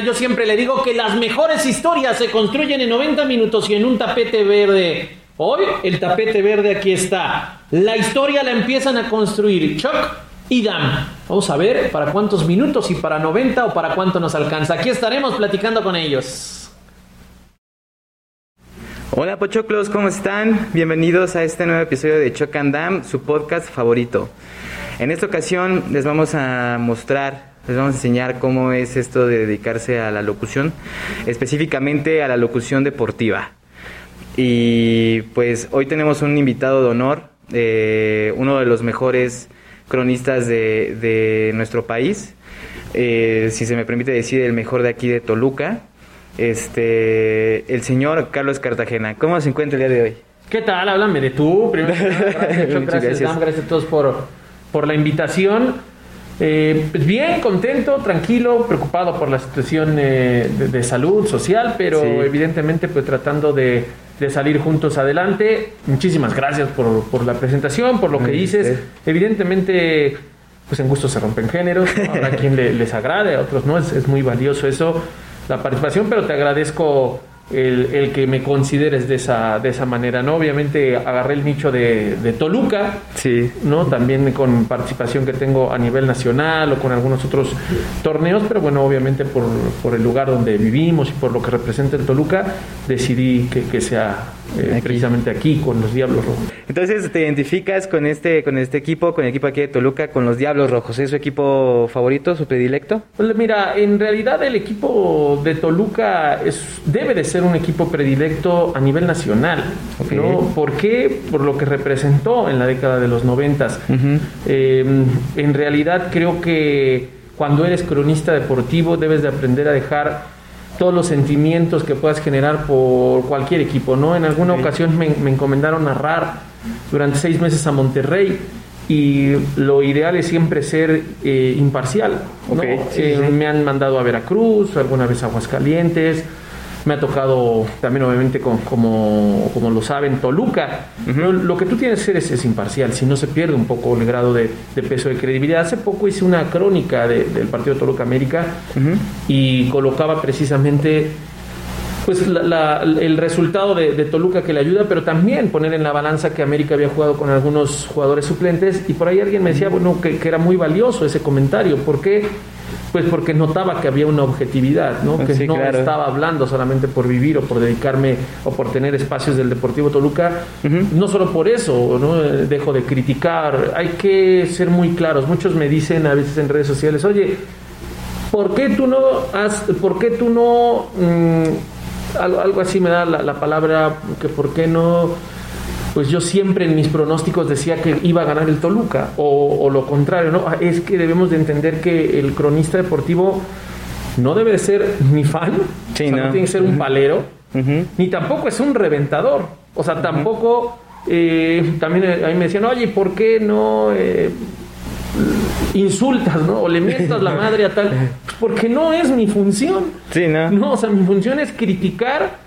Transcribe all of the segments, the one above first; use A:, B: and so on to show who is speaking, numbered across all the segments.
A: Yo siempre le digo que las mejores historias se construyen en 90 minutos y en un tapete verde. Hoy el tapete verde aquí está. La historia la empiezan a construir Chuck y Dan. Vamos a ver para cuántos minutos y para 90 o para cuánto nos alcanza. Aquí estaremos platicando con ellos.
B: Hola Pochoclos, ¿cómo están? Bienvenidos a este nuevo episodio de Chuck and Dam, su podcast favorito. En esta ocasión les vamos a mostrar, les vamos a enseñar cómo es esto de dedicarse a la locución, específicamente a la locución deportiva. Y pues hoy tenemos un invitado de honor, eh, uno de los mejores cronistas de, de nuestro país, eh, si se me permite decir, el mejor de aquí de Toluca, este, el señor Carlos Cartagena. ¿Cómo se encuentra el día de hoy?
A: ¿Qué tal? Háblame de tú. Primero, gracias, gracias, gracias, a todos por, por la invitación. Eh, pues bien, contento, tranquilo, preocupado por la situación eh, de, de, salud social, pero
B: Sí.
A: evidentemente pues tratando de, de salir juntos adelante. Muchísimas gracias por, por la presentación, por lo que dices. Evidentemente, pues en gusto se rompen géneros, habrá quien le- les agrade, a otros no, es, es muy valioso eso, la participación, pero te agradezco el, el que me consideres de esa, de esa manera, ¿no? Obviamente agarré el nicho de, de Toluca,
B: Sí,
A: ¿no? También con participación que tengo a nivel nacional o con algunos otros torneos, pero bueno, obviamente por, por el lugar donde vivimos y por lo que representa el Toluca, decidí que, que sea eh,
B: Aquí.
A: precisamente aquí con los Diablos Rojos.
B: Entonces te identificas con este, con este equipo, con el equipo aquí de Toluca, con los Diablos Rojos. ¿Es su equipo favorito, su predilecto?
A: Pues mira, en realidad el equipo de Toluca es, debe de ser un equipo predilecto a nivel nacional.
B: Ok.
A: ¿no? ¿Por qué? Por lo que representó en la década de los noventas.
B: Ujú.
A: Eh, en realidad creo que cuando eres cronista deportivo debes de aprender a dejar todos los sentimientos que puedas generar por cualquier equipo, ¿no? En alguna ocasión me, me encomendaron narrar durante seis meses a Monterrey y lo ideal es siempre ser eh, imparcial, ¿no?
B: Ok, sí,
A: Eh,
B: sí.
A: Me han mandado a Veracruz, alguna vez a Aguascalientes, me ha tocado también obviamente con- como, como lo saben Toluca. Lo que tú tienes que hacer es, es imparcial, si no se pierde un poco el grado de, de peso de credibilidad. Hace poco hice una crónica de- del partido Toluca América y colocaba precisamente pues la- la- el resultado de, de Toluca que le ayuda, pero también poner en la balanza que América había jugado con algunos jugadores suplentes y por ahí alguien me decía, bueno, que, que era muy valioso ese comentario. ¿Por qué? Pues porque notaba que había una objetividad, ¿no? Que
B: Sí,
A: no
B: claro.
A: estaba hablando solamente por vivir o por dedicarme o por tener espacios del Deportivo Toluca. No solo por eso, ¿no? Eh, Dejo de criticar. Hay que ser muy claros. Muchos me dicen a veces en redes sociales, oye, ¿por qué tú no has, por qué tú no, mm, algo, algo así me da la, la palabra, que por qué no, pues yo siempre en mis pronósticos decía que iba a ganar el Toluca, o, o lo contrario, ¿no? Ah, Es que debemos de entender que el cronista deportivo no debe de ser ni fan,
B: Sí,
A: o sea, no.
B: no.
A: tiene que ser un palero, ni tampoco es un reventador. O sea, tampoco. eh, también eh, a mí me decían, oye, ¿por qué no eh, insultas, ¿no? O le mientas la madre a tal. Pues porque no es mi función.
B: Sí, ¿no?
A: No, o sea, mi función es criticar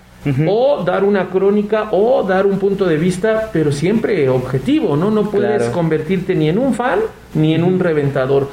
A: O dar una crónica o dar un punto de vista, pero siempre objetivo, ¿no? No puedes
B: Claro.
A: convertirte ni en un fan ni en un reventador.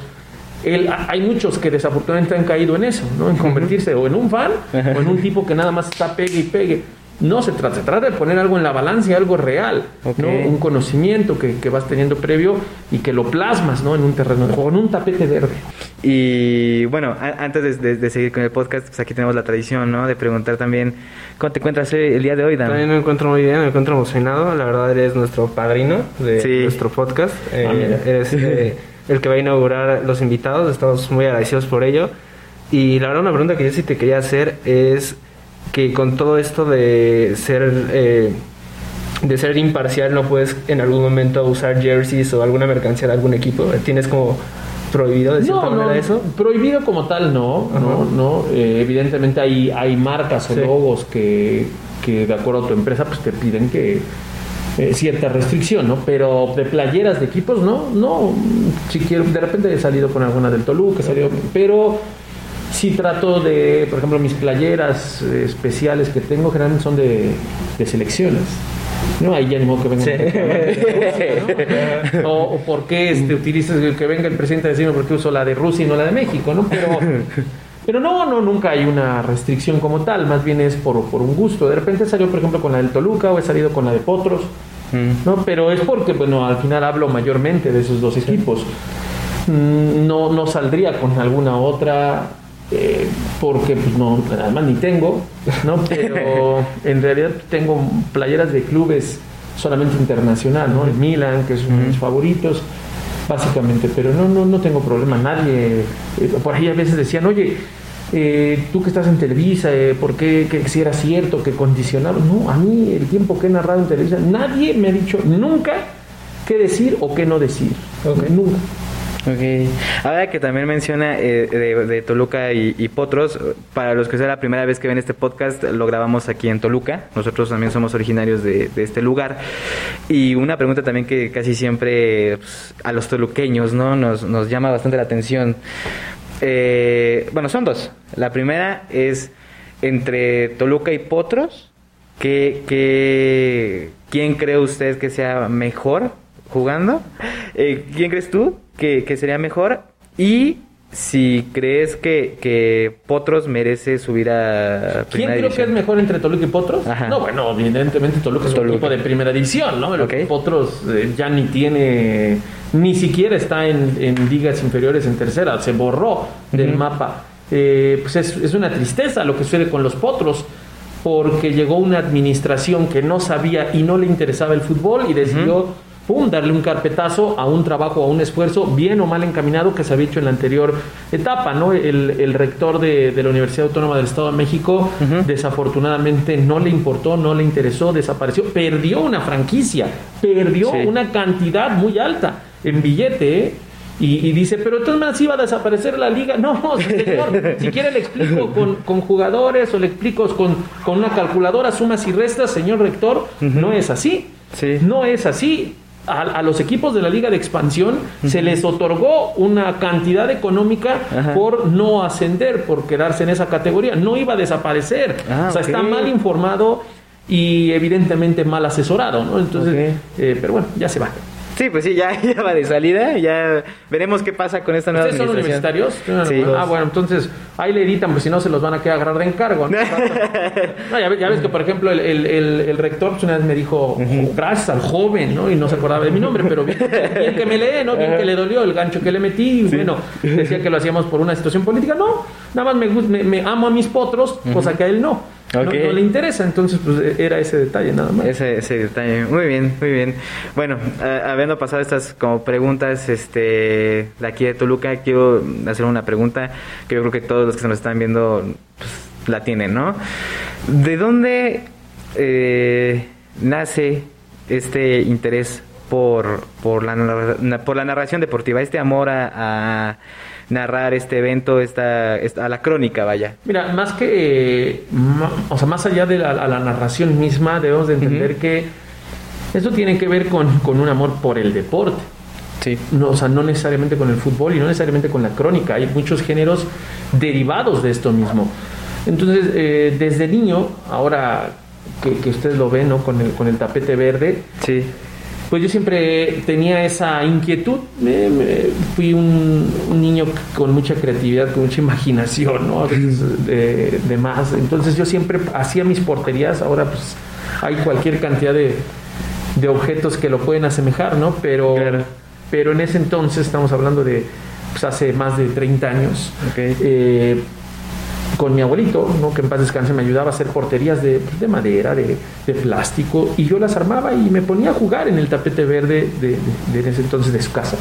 A: El- hay muchos que desafortunadamente han caído en eso, ¿no? En convertirse o en un fan o en un tipo que nada más está pegue y pegue. No se trata, se trata de poner algo en la balanza y algo real. ¿no? Un conocimiento que, que vas teniendo previo y que lo plasmas, ¿no? En un terreno de juego, en un tapete verde.
B: Y bueno, a- antes de, de- de seguir con el podcast, pues aquí tenemos la tradición, ¿no? De preguntar también, ¿cómo te encuentras el día de hoy, Dan?
C: También me encuentro muy bien, me encuentro emocionado. La verdad, eres nuestro padrino de
B: Sí.
C: nuestro podcast. Eh,
A: Ah, mira.
C: eres eh, el que va a inaugurar los invitados. Estamos muy agradecidos por ello. Y la verdad, una pregunta que yo sí te quería hacer es que con todo esto de ser eh, de ser imparcial, no puedes en algún momento usar jerseys o alguna mercancía de algún equipo. ¿Tienes como prohibido de cierta
A: No,
C: manera
A: no,
C: eso?
A: prohibido como tal no,
C: Ajá.
A: no, no. Eh, evidentemente hay, hay marcas o
C: Sí.
A: logos que, que de acuerdo a tu empresa pues te piden que eh, cierta restricción, ¿no? Pero de playeras de equipos no, no. Si quiero, de repente he salido con alguna del Toluca, he salido, pero sí trato de, por ejemplo, mis playeras eh, especiales que tengo generalmente son de, de selecciones. No, ahí ya ni modo que venga.
C: Sí.
A: ¿no? O, o por qué este, utilizas el que venga el presidente a decirme por qué uso la de Rusia y no la de México, ¿no? Pero, Pero no, no, nunca hay una restricción como tal, más bien es por, por un gusto. De repente salió, por ejemplo, con la del Toluca o he salido con la de Potros,
B: Mm.
A: ¿no? Pero es porque, bueno, al final hablo mayormente de esos dos equipos. Mm, No, no saldría con alguna otra eh, porque pues no, además ni tengo, ¿no? Pero en realidad tengo playeras de clubes solamente internacional, ¿no? El Milan, que es uno de mis favoritos, básicamente, pero no, no, no tengo problema, nadie, eh, por ahí a veces decían, oye, eh, tú que estás en Televisa, eh, ¿por qué que si era cierto que condicionaba? No, a mí el tiempo que he narrado en Televisa, nadie me ha dicho nunca qué decir o qué no decir, nunca.
B: Ok. Ahora que también menciona eh, de, de Toluca y, Potros, para los que sea la primera vez que ven este podcast, lo grabamos aquí en Toluca. Nosotros también somos originarios de, de este lugar. Y una pregunta también que casi siempre pues, a los toluqueños ¿no? nos, nos llama bastante la atención. Eh, bueno, son dos. La primera es entre Toluca y Potros. ¿qué, qué, quién cree usted que sea mejor jugando? Eh, ¿Quién crees tú que, que sería mejor? Y si crees que, que Potros merece subir a
A: ¿Quién
B: primera
A: creo que es mejor entre Toluca y Potros?
B: Ajá.
A: No, bueno, evidentemente Toluca es un equipo de primera división, ¿no? El
B: Ok.
A: Potros eh, ya ni tiene, ni siquiera está en, en ligas inferiores en tercera, se borró del mapa. Eh, pues es, es una tristeza lo que sucede con los Potros, porque llegó una administración que no sabía y no le interesaba el fútbol y decidió pum, darle un carpetazo a un trabajo, a un esfuerzo bien o mal encaminado que se había hecho en la anterior etapa, ¿no? El, el rector de, de la Universidad Autónoma del Estado de México desafortunadamente no le importó, no le interesó, desapareció, perdió una franquicia, perdió
B: Sí.
A: una cantidad muy alta en billete, ¿eh? Y, y dice, pero entonces más iba a desaparecer la liga. No, señor, si quiere le explico con, con jugadores o le explico con, con una calculadora, sumas y restas, señor rector, no es así.
B: Sí.
A: No es así. A, a los equipos de la liga de expansión se les otorgó una cantidad económica
B: Ajá.
A: por no ascender, por quedarse en esa categoría. No iba a desaparecer.
B: Ah,
A: o sea, está mal informado y evidentemente mal asesorado, ¿no? Entonces, eh, pero bueno, ya se va.
B: Sí, pues sí, ya, ya va de salida. Ya veremos qué pasa con esta nueva
A: ¿Ustedes son universitarios?
B: Sí.
A: Ah, bueno, entonces ahí le editan, pues si no se los van a quedar agarrar de encargo. ¿no? No, ya, ves, ya ves que, por ejemplo, el, el- el- el rector pues, una vez me dijo, gracias al joven, ¿no? Y no se acordaba de mi nombre, pero bien, bien que me lee, ¿no? Bien que le dolió el gancho que le metí. Y bueno, decía que lo hacíamos por una situación política. No, nada más me, me, me amo a mis potros, cosa que a él no. No-
B: Ok.
A: No, le interesa, entonces pues era ese detalle nada más.
B: Ese, ese detalle. Muy bien, muy bien. Bueno, a- habiendo pasado estas como preguntas este, de aquí de Toluca, quiero hacer una pregunta que yo creo que todos los que se nos están viendo pues, la tienen, ¿no? ¿De dónde eh, nace este interés por, por, la, por la narración deportiva, este amor a, a narrar este evento, esta, esta- a la crónica, vaya?
A: Mira, más que, eh, o sea, más allá de la, a la narración misma, debemos de entender que esto tiene que ver con, con un amor por el deporte.
B: Sí.
A: No, o sea, no necesariamente con el fútbol y no necesariamente con la crónica. Hay muchos géneros derivados de esto mismo. Entonces, eh, desde niño, ahora que, que ustedes lo ven, ¿no? Con el, con el tapete verde,
B: Sí.
A: Pues yo siempre tenía esa inquietud. Me- me- fui un, un niño con mucha creatividad, con mucha imaginación, ¿no? De, de más. Entonces yo siempre hacía mis porterías. Ahora pues hay cualquier cantidad de, de objetos que lo pueden asemejar, ¿no? Pero,
B: Claro.
A: pero en ese entonces, estamos hablando de pues, hace más de 30 años,
B: Ok.
A: eh, con mi abuelito, ¿no? que en paz descanse, me ayudaba a hacer porterías de, pues, de madera, de, de plástico, y yo las armaba y me ponía a jugar en el tapete verde de, de- ese entonces de su casa.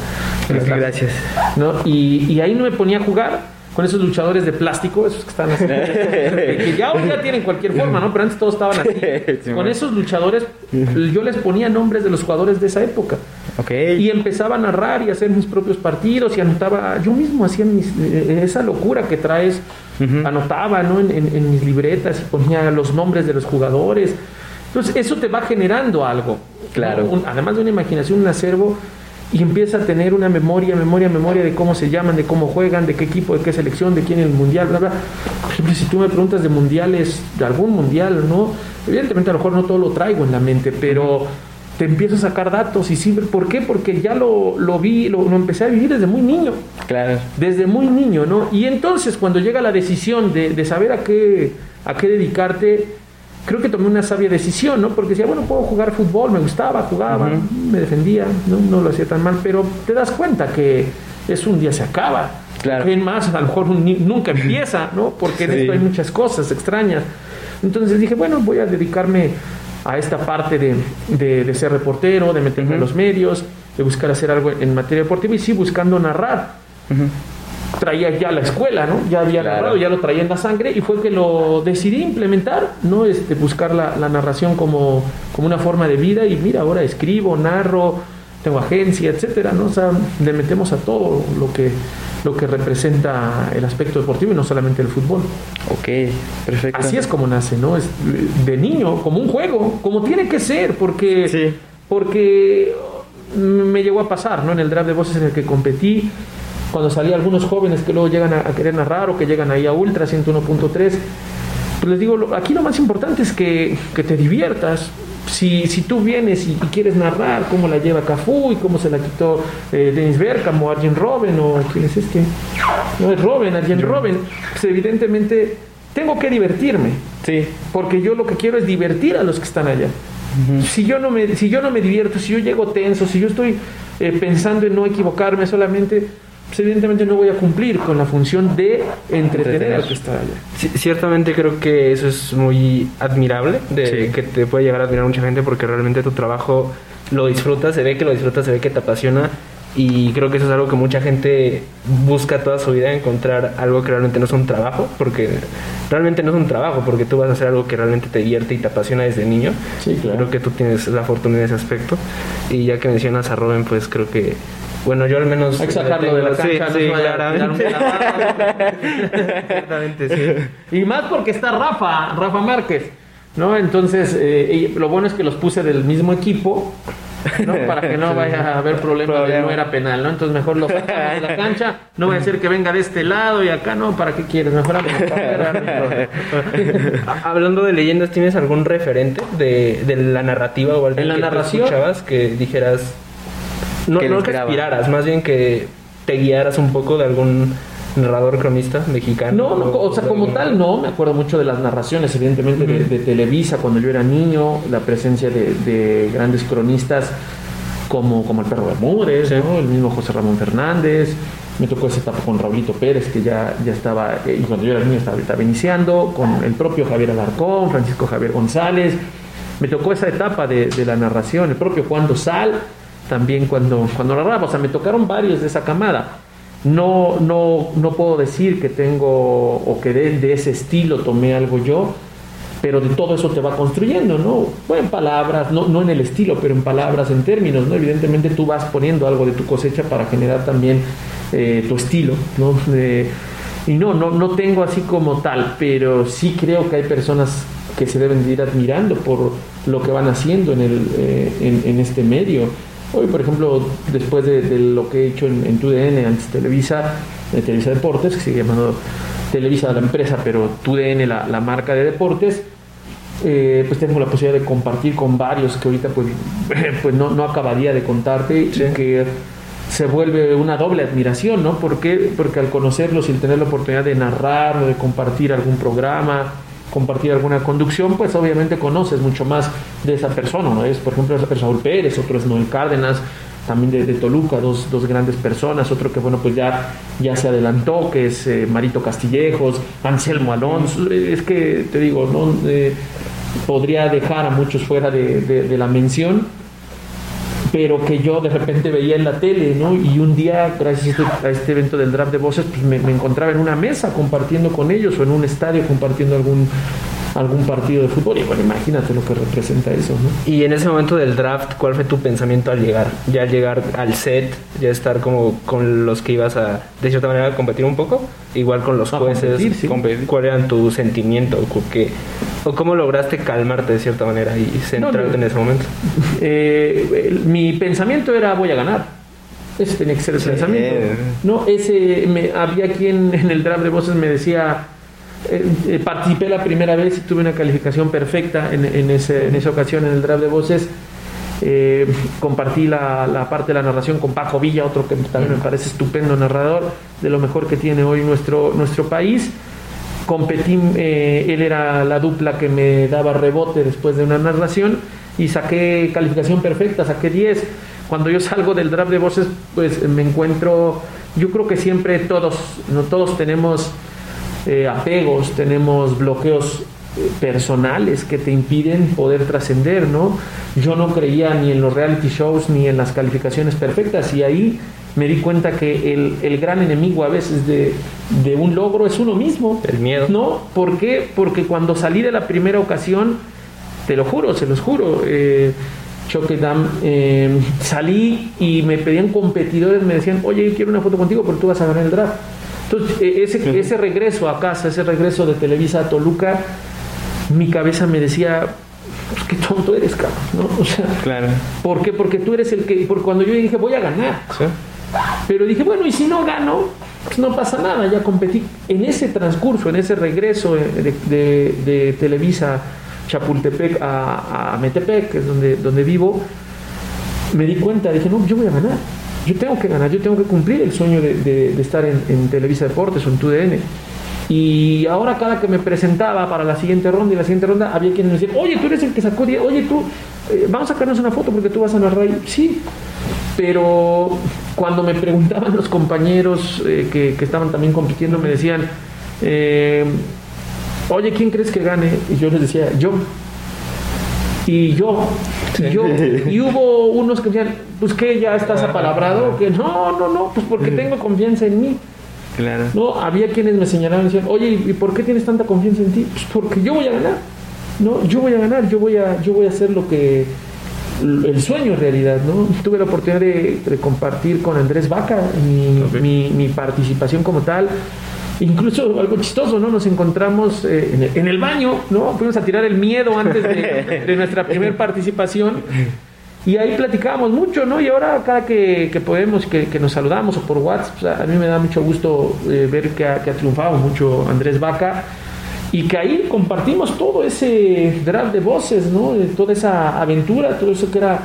B: Gracias.
A: ¿no? Y, y ahí no me ponía a jugar con esos luchadores de plástico, esos que están así, que ya hoy ya tienen cualquier forma, ¿no? Pero antes todos estaban así.
B: Sí,
A: con esos luchadores, yo les ponía nombres de los jugadores de esa época.
B: Ok.
A: Y empezaba a narrar y a hacer mis propios partidos y anotaba, yo mismo hacía mis, eh, esa locura que traes, Anotaba ¿no? en, en- en mis libretas y ponía los nombres de los jugadores. Entonces eso te va generando algo.
B: Claro.
A: ¿no? Un- además de una imaginación, un acervo, y empieza a tener una memoria, memoria, memoria de cómo se llaman, de cómo juegan, de qué equipo, de qué selección, de quién en el mundial, bla, bla. Por ejemplo, si tú me preguntas de mundiales, de algún mundial, ¿no? Evidentemente a lo mejor no todo lo traigo en la mente, pero te empiezo a sacar datos y sí, ¿por qué? Porque ya lo, lo vi, lo, lo, empecé a vivir desde muy niño.
B: Claro.
A: Desde muy niño, ¿no? Y entonces cuando llega la decisión de, de saber a qué, a qué dedicarte, creo que tomé una sabia decisión, ¿no? Porque decía, bueno, puedo jugar fútbol, me gustaba, jugaba, uh -huh. me defendía, ¿no? no lo hacía tan mal, pero te das cuenta que eso un día se acaba.
B: Claro.
A: En más, a lo mejor un, nunca empieza, ¿no? Porque en
B: Sí.
A: esto hay muchas cosas extrañas. Entonces dije, bueno, voy a dedicarme a esta parte de, de, de ser reportero, de meterme en los medios, de buscar hacer algo en materia deportiva y sí buscando narrar. Traía ya la escuela, ¿no? Ya había
B: Claro.
A: narrado, ya lo traía en la sangre y fue que lo decidí implementar, ¿no? Este, buscar la, la narración como, como una forma de vida y mira, ahora escribo, narro, tengo agencia, etcétera, ¿no? O sea, le metemos a todo lo que, lo que representa el aspecto deportivo y no solamente el fútbol.
B: Ok, perfecto.
A: Así es como nace, ¿no? Es de niño, como un juego, como tiene que ser, porque,
B: Sí.
A: porque me llegó a pasar, ¿no? En el draft de voces en el que competí, cuando salí algunos jóvenes que luego llegan a, a querer narrar o que llegan ahí a Ultra 101.3, pues les digo, aquí lo más importante es que, que te diviertas. Si, si tú vienes y, y quieres narrar cómo la lleva Cafú y cómo se la quitó eh, Dennis Bergkamp o Arjen Robben o quién es este, no es Robben, Arjen Robben, pues evidentemente tengo que divertirme.
B: Sí.
A: Porque yo lo que quiero es divertir a los que están allá. Si yo no me, si yo no me divierto, si yo llego tenso, si yo estoy eh, pensando en no equivocarme solamente, pues evidentemente no voy a cumplir con la función de entretener
B: Entretener.
A: al que está allá.
C: Sí, ciertamente creo que eso es muy admirable, de
B: Sí.
C: que te puede llegar a admirar mucha gente porque realmente tu trabajo lo disfrutas, se ve que lo disfrutas, se ve que te apasiona y creo que eso es algo que mucha gente busca toda su vida, encontrar algo que realmente no es un trabajo, porque realmente no es un trabajo, porque tú vas a hacer algo que realmente te divierte y te apasiona desde niño.
A: Sí, claro.
C: Creo que tú tienes la fortuna en ese aspecto y ya que mencionas a Robin, pues creo que... Bueno, yo al menos...
A: Hay que sacarlo de la
C: Sí,
A: cancha, no
C: sí, claramente.
A: un clavado.
C: Ciertamente, sí.
A: Y más porque está Rafa, Rafa Márquez, ¿no? Entonces, eh, lo bueno es que los puse del mismo equipo, ¿no? Para que no vaya a haber problema de no era penal, ¿no? Entonces mejor lo sacamos de la cancha, no voy a hacer que venga de este lado y acá, no, ¿para qué quieres? Mejor
C: Hablando de leyendas, ¿tienes algún referente de, de la narrativa o algo
A: ¿En la
C: que
A: narración?
C: escuchabas que dijeras no,
B: Que
C: no que aspiraras, más bien que te guiaras un poco de algún narrador cronista mexicano?
A: No, no, o sea, como
C: algún-
A: tal, no. Me acuerdo mucho de las narraciones, evidentemente, de, de Televisa cuando yo era niño, la presencia de, de grandes cronistas como, como el Perro Bermúdez, ¿no? el mismo José Ramón Fernández. Me tocó esa etapa con Raulito Pérez, que ya, ya estaba, eh, y cuando yo era niño estaba, estaba iniciando, con el propio Javier Alarcón, Francisco Javier González. Me tocó esa etapa de, de la narración, el propio Juan Dosal, también cuando, cuando narraba. O sea, me tocaron varios de esa camada. No, no, no puedo decir que tengo o que de, de ese estilo tomé algo yo, pero de todo eso te va construyendo, ¿no? Bueno, en palabras, no, no en el estilo, pero en palabras, en términos, ¿no? Evidentemente tú vas poniendo algo de tu cosecha para generar también eh, tu estilo, ¿no? Eh, y no, no, no tengo así como tal, pero sí creo que hay personas que se deben de ir admirando por lo que van haciendo en, el, eh, en, en este medio. Hoy, por ejemplo, después de, de lo que he hecho en, en TUDN, antes Televisa, eh, Televisa Deportes, que sigue llamando Televisa la empresa, pero TUDN la, la marca de deportes, eh, pues tengo la posibilidad de compartir con varios que ahorita pues, pues no, no acabaría de contarte y que se vuelve una doble admiración, ¿no? ¿Por qué? Porque al conocerlos y tener la oportunidad de narrar o de compartir algún programa, compartir alguna conducción, pues obviamente conoces mucho más de esa persona, ¿no? Es, por ejemplo, es Raúl Pérez, otro es Noel Cárdenas, también de, de Toluca, dos, dos grandes personas, otro que, bueno, pues ya, ya se adelantó, que es eh, Marito Castillejos, Anselmo Alonso, es que, te digo, ¿no? Eh, podría dejar a muchos fuera de, de la mención, pero que yo de repente veía en la tele, ¿no? Y un día, gracias a este, a este evento del draft de voces, pues me, me, encontraba en una mesa compartiendo con ellos o en un estadio compartiendo algún algún partido de fútbol. Y bueno, imagínate lo que representa eso, ¿no?
C: Y en ese momento del draft, ¿cuál fue tu pensamiento al llegar? Ya al llegar al set, ya estar como con los que ibas a, de cierta manera, competir un poco, igual con los
A: A
C: jueces,
A: competir, sí.
C: competir. ¿cuál era tu sentimiento? ¿O, qué- o cómo lograste calmarte de cierta manera y centrarte
A: no.
C: en ese momento?
A: Eh, mi pensamiento era voy a ganar. Ese tenía que ser el
B: Sí.
A: pensamiento. No, ese me, había quien en el draft de voces me decía eh, eh, participé la primera vez y tuve una calificación perfecta en, en ese- en esa ocasión en el draft de voces. Eh, compartí la, la, parte de la narración con Paco Villa, otro que también me parece estupendo narrador, de lo mejor que tiene hoy nuestro, nuestro país. Competí, eh, él era la dupla que me daba rebote después de una narración y saqué calificación perfecta, saqué 10. Cuando yo salgo del draft de voces, pues me encuentro, yo creo que siempre todos, no todos tenemos eh, apegos, tenemos bloqueos eh, personales que te impiden poder trascender, ¿no? Yo no creía ni en los reality shows ni en las calificaciones perfectas y ahí me di cuenta que el, el gran enemigo a veces de, de, un logro es uno mismo.
C: El miedo.
A: ¿No? ¿Por qué? Porque cuando salí de la primera ocasión, te lo juro, se los juro, eh, Choquedam, eh, salí y me pedían competidores, me decían, oye, quiero una foto contigo porque tú vas a ganar el draft. Entonces, ese, ese regreso a casa, ese regreso de Televisa a Toluca, mi cabeza me decía, pues qué tonto eres, cabrón, ¿no? O sea,
C: claro.
A: ¿por qué? Porque tú eres el que, porque cuando yo dije, voy a ganar.
C: ¿Sí?
A: Pero dije, bueno, y si no gano, pues no pasa nada, ya competí. En ese transcurso, en ese regreso de, de, de Televisa Chapultepec a, a, Metepec, que es donde, donde vivo, me di cuenta, dije, no, yo voy a ganar. Yo tengo que ganar, yo tengo que cumplir el sueño de, estar en, Televisa Deportes o en TUDN. Y ahora cada que me presentaba para la siguiente ronda y la siguiente ronda, había quienes me decían, oye, tú eres el que sacó 10, oye, tú, eh, vamos a sacarnos una foto porque tú vas a narrar. Sí, pero cuando me preguntaban los compañeros eh, que, que, estaban también compitiendo, me decían, eh, oye, ¿quién crees que gane? Y yo les decía, yo. Y yo, y yo, y hubo unos que decían, pues que ya estás apalabrado, que no, no, no, pues porque tengo confianza en mí.
C: Claro.
A: No, había quienes me señalaban y decían, oye, ¿y por qué tienes tanta confianza en ti? Pues porque yo voy a ganar. No, yo voy a ganar, yo voy a, yo voy a hacer lo que el sueño en realidad, ¿no? Tuve la oportunidad de, de compartir con Andrés Vaca mi, okay. mi, mi, participación como tal. Incluso algo chistoso, ¿no? Nos encontramos eh, en, el, en, el, baño, ¿no? Fuimos a tirar el miedo antes de, de nuestra primera participación. Y ahí platicábamos mucho, ¿no? Y ahora cada que, que podemos, que, que, nos saludamos o por WhatsApp, pues a mí me da mucho gusto eh, ver que ha, que ha triunfado mucho Andrés Vaca y que ahí compartimos todo ese draft de voces, ¿no? Toda esa aventura, todo eso que era,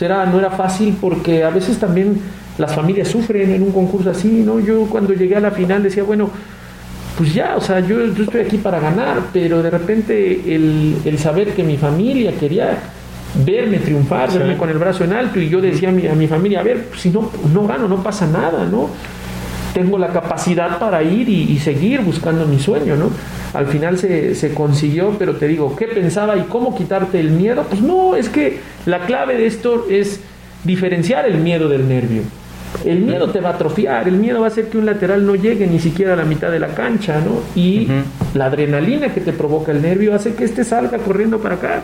A: era, no era fácil porque a veces también las familias sufren en un concurso así, ¿no? Yo cuando llegué a la final decía, bueno, pues ya, o sea, yo, yo estoy aquí para ganar, pero de repente el, el saber que mi familia quería verme triunfar, sí. verme con el brazo en alto y yo decía a mi, a mi familia, a ver, si no, no gano, no pasa nada, ¿no? Tengo la capacidad para ir y, y seguir buscando mi sueño, ¿no? al final se, se, consiguió, pero te digo, ¿qué pensaba y cómo quitarte el miedo? Pues no, es que la clave de esto es diferenciar el miedo del nervio. El miedo te va a atrofiar, el miedo va a hacer que un lateral no llegue ni siquiera a la mitad de la cancha, ¿no? Y uh -huh. la adrenalina que te provoca el nervio hace que este salga corriendo para acá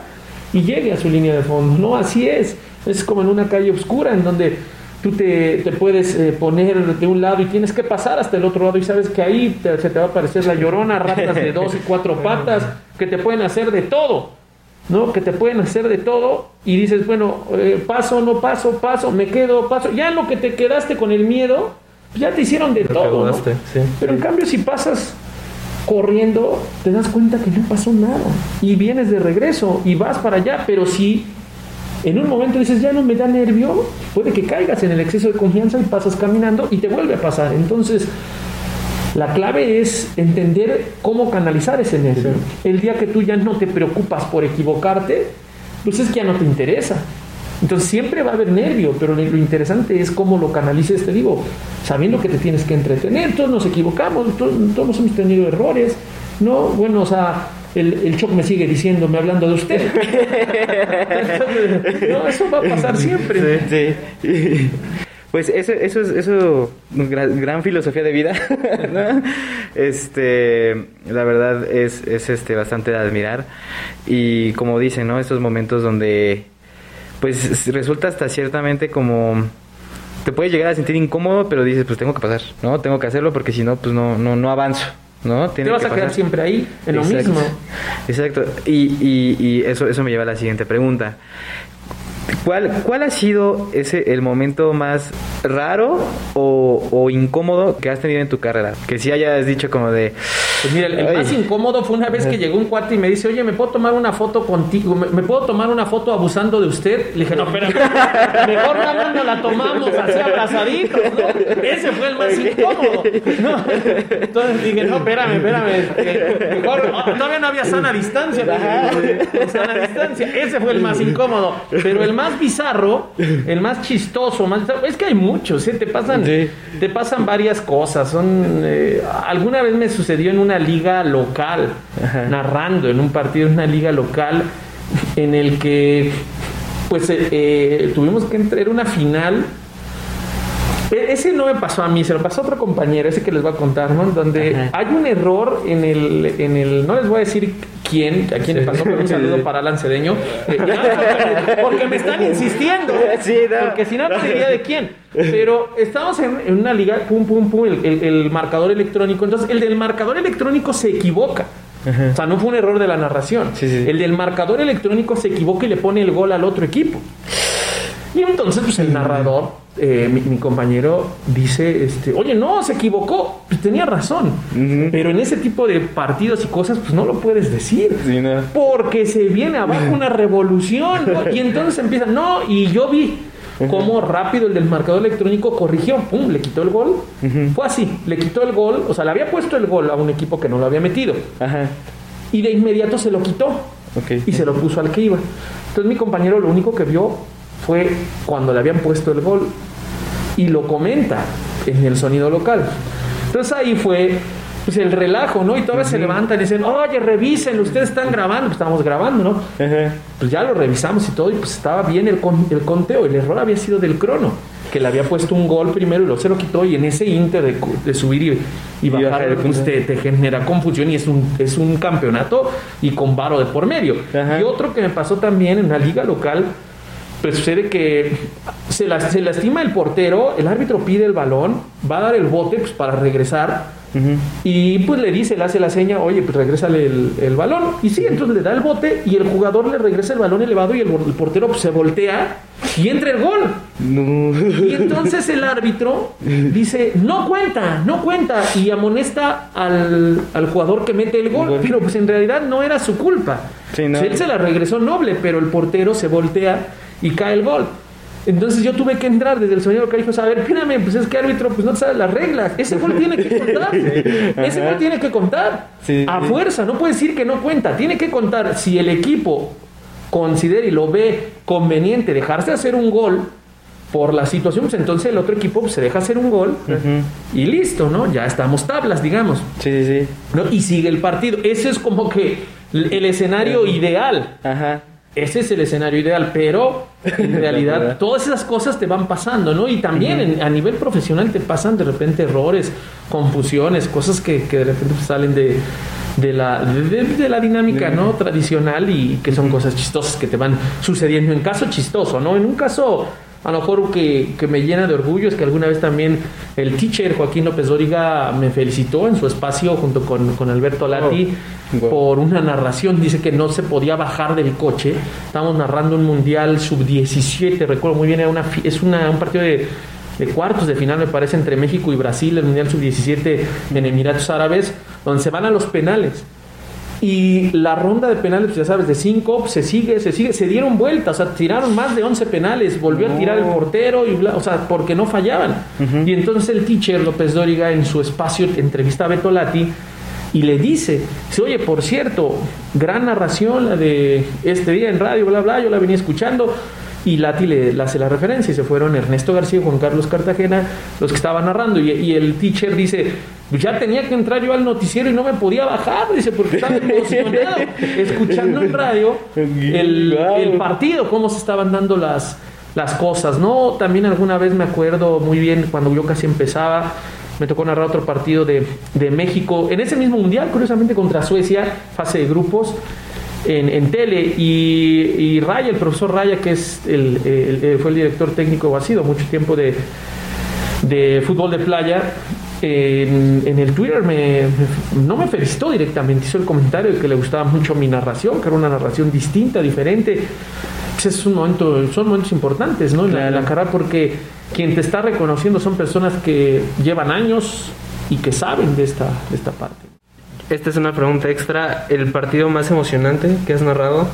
A: y llegue a su línea de fondo, ¿no? Así es, es como en una calle oscura en donde tú te, te puedes eh, poner de un lado y tienes que pasar hasta el otro lado y sabes que ahí te, se te va a aparecer la llorona, ratas de dos y cuatro patas que te pueden hacer de todo, ¿no? Que te pueden hacer de todo y dices, bueno, eh, paso, no paso, paso, me quedo, paso. Ya lo que te quedaste con el miedo, pues ya te hicieron de todo, ¿no?
C: sí.
A: Pero en cambio si pasas corriendo, te das cuenta que no pasó nada y vienes de regreso y vas para allá, pero si en un momento dices, ya no me da nervio, puede que caigas en el exceso de confianza y pasas caminando y te vuelve a pasar. Entonces, la clave es entender cómo canalizar ese nervio. Sí. El día que tú ya no te preocupas por equivocarte, pues es que ya no te interesa. Entonces siempre va a haber nervio, pero lo interesante es cómo lo canalices, te digo, sabiendo que te tienes que entretener, todos nos equivocamos, todos, todos hemos tenido errores, ¿no? Bueno, o sea, el, el Choc me sigue diciendo, me hablando de usted. No, eso va a pasar siempre.
B: Sí, sí. Pues eso, eso es eso, gran, gran filosofía de vida, ¿no? Este, la verdad es, es este bastante de admirar. Y como dicen, ¿no? Estos momentos donde pues resulta hasta ciertamente como te puedes llegar a sentir incómodo, pero dices, pues tengo que pasar, ¿no? Tengo que hacerlo porque si no, pues no, no, no avanzo. ¿no?
A: Tiene Te vas a quedar siempre ahí, en lo mismo.
B: Exacto. Y, y, y, eso, eso me lleva a la siguiente pregunta. ¿Cuál, ¿Cuál ha sido ese el momento más raro o, o incómodo que has tenido en tu carrera? Que si hayas dicho como de...
A: Pues mira, el, más incómodo fue una vez que llegó un cuate y me dice, oye, ¿me puedo tomar una foto contigo? ¿Me, me puedo tomar una foto abusando de usted? Le dije, no, espérame, mejor nada nos la tomamos así abrazaditos, ¿no? Ese fue el más incómodo. ¿no? Entonces dije, no, espérame, espérame. Mejor, oh, todavía no había sana distancia. dije, sana distancia. Ese fue el más incómodo. Pero el más bizarro, el más chistoso, más bizarro, es que hay muchos, ¿eh? Te pasan,
B: Sí.
A: te pasan varias cosas. Son, eh, alguna vez me sucedió en una liga local,
B: Ajá.
A: narrando en un partido en una liga local en el que pues eh, eh, tuvimos que entrar, una final. E- Ese no me pasó a mí, se lo pasó a otro compañero, ese que les voy a contar, ¿no? Donde
B: Ajá.
A: hay un error en el, en el, no les voy a decir quién, a quién le pasó, pero un saludo para Alan Cedeño, Eh, ya, porque me están insistiendo,
B: Sí, no.
A: porque si no, no diría de quién. Pero estamos en, en una liga, pum, pum, pum, el, el- el marcador electrónico, entonces el del marcador electrónico se equivoca. O sea, no fue un error de la narración.
B: Sí, sí.
A: El del marcador electrónico se equivoca y le pone el gol al otro equipo. Y entonces, pues el narrador, eh, mi, mi compañero, dice, este, oye, no, se equivocó. Pues, tenía razón. Pero en ese tipo de partidos y cosas, pues no lo puedes decir.
B: Sí, no.
A: Porque se viene abajo una revolución. ¿no? Y entonces empiezan, no, y yo vi cómo rápido el del marcador electrónico corrigió, pum, le quitó el gol. Fue así, le quitó el gol, o sea, le había puesto el gol a un equipo que no lo había metido.
B: Ajá.
A: Y de inmediato se lo quitó y se lo puso al que iba. Entonces mi compañero lo único que vio fue cuando le habían puesto el gol y lo comenta en el sonido local. Entonces ahí fue pues el relajo, ¿no? Y todas se levantan y dicen, oye, revisen, ustedes están grabando, pues estábamos grabando, ¿no?
B: Ajá.
A: Pues ya lo revisamos y todo, y pues estaba bien el, con- el conteo, el error había sido del crono, que le había puesto un gol primero y luego se lo quitó, y en ese inter de, de subir y, y
B: bajar
A: bajar,
B: el
A: pues te, te genera confusión y es un, es un campeonato y con varo de por medio.
B: Ajá.
A: Y otro que me pasó también en una liga local, pues sucede que se, las- se lastima el portero, el árbitro pide el balón, va a dar el bote pues, para regresar. Y pues le dice, le hace la seña, oye, pues regrésale el, el balón. Y sí, entonces le da el bote y el jugador le regresa el balón elevado y el, el portero pues, se voltea y entra el gol.
B: No.
A: Y entonces el árbitro dice, no cuenta, no cuenta. Y amonesta al, al jugador que mete el gol.
B: Gol.
A: Pero pues en realidad no era su culpa.
B: Sí, no.
A: Él se la regresó noble, pero el portero se voltea y cae el gol. Entonces yo tuve que entrar desde el sonido que dijo, a ver, espérame, pues es que árbitro, pues no te sabes las reglas. Ese gol tiene que contar. Ese gol tiene que contar.
B: Sí,
A: a fuerza, no puede decir que no cuenta. Tiene que contar si el equipo considera y lo ve conveniente dejarse hacer un gol por la situación, pues entonces el otro equipo pues, se deja hacer un gol
B: Ujú.
A: y listo, ¿no? Ya estamos tablas, digamos.
B: Sí, sí, sí.
A: ¿no? Y sigue el partido. Ese es como que el escenario ideal.
B: Ajá.
A: Ese es el escenario ideal, pero en realidad todas esas cosas te van pasando, ¿no? Y también en- a nivel profesional te pasan de repente errores, confusiones, cosas que, que de repente pues, salen de, de la, de, de la dinámica, ¿no? Tradicional y que son cosas chistosas que te van sucediendo. En caso chistoso, ¿no? En un caso a lo mejor que, que me llena de orgullo es que alguna vez también el teacher Joaquín López Dóriga me felicitó en su espacio junto con, con Alberto Lati
B: Oh, wow.
A: por una narración. Dice que no se podía bajar del coche. Estábamos narrando un mundial sub-17, recuerdo muy bien, era una, es una, un partido de, de cuartos de final, me parece, entre México y Brasil, el mundial sub-17 en Emiratos Árabes, donde se van a los penales. Y la ronda de penales, ya sabes, de 5 se sigue, se sigue, se dieron vueltas, o sea, tiraron más de 11 penales, volvió a tirar el portero, y bla, o sea, porque no fallaban. Y entonces el teacher López Dóriga en su espacio entrevista a Beto Lati y le dice, dice, oye, por cierto, gran narración la de este día en radio, bla, bla, yo la venía escuchando. Y Lati le, le hace la referencia y se fueron Ernesto García y Juan Carlos Cartagena los que estaban narrando. Y, y el teacher dice, "Pues ya tenía que entrar yo al noticiero y no me podía bajar, dice, porque estaba emocionado escuchando en radio el, el partido, cómo se estaban dando las, las cosas, ¿no? También alguna vez me acuerdo muy bien cuando yo casi empezaba, me tocó narrar otro partido de, de México, en ese mismo mundial, curiosamente contra Suecia, fase de grupos, en, en tele, y, y Raya, el profesor Raya, que es el, el- el- fue el director técnico, o ha sido mucho tiempo de, de fútbol de playa, en, en el Twitter me, me- no me felicitó directamente, hizo el comentario de que le gustaba mucho mi narración, que era una narración distinta, diferente. pues es un momento, son momentos importantes, ¿no? En la, la carrera, porque quien te está reconociendo son personas que llevan años y que saben de esta, de esta parte.
C: Esta es una pregunta extra. ¿El partido más emocionante que has narrado?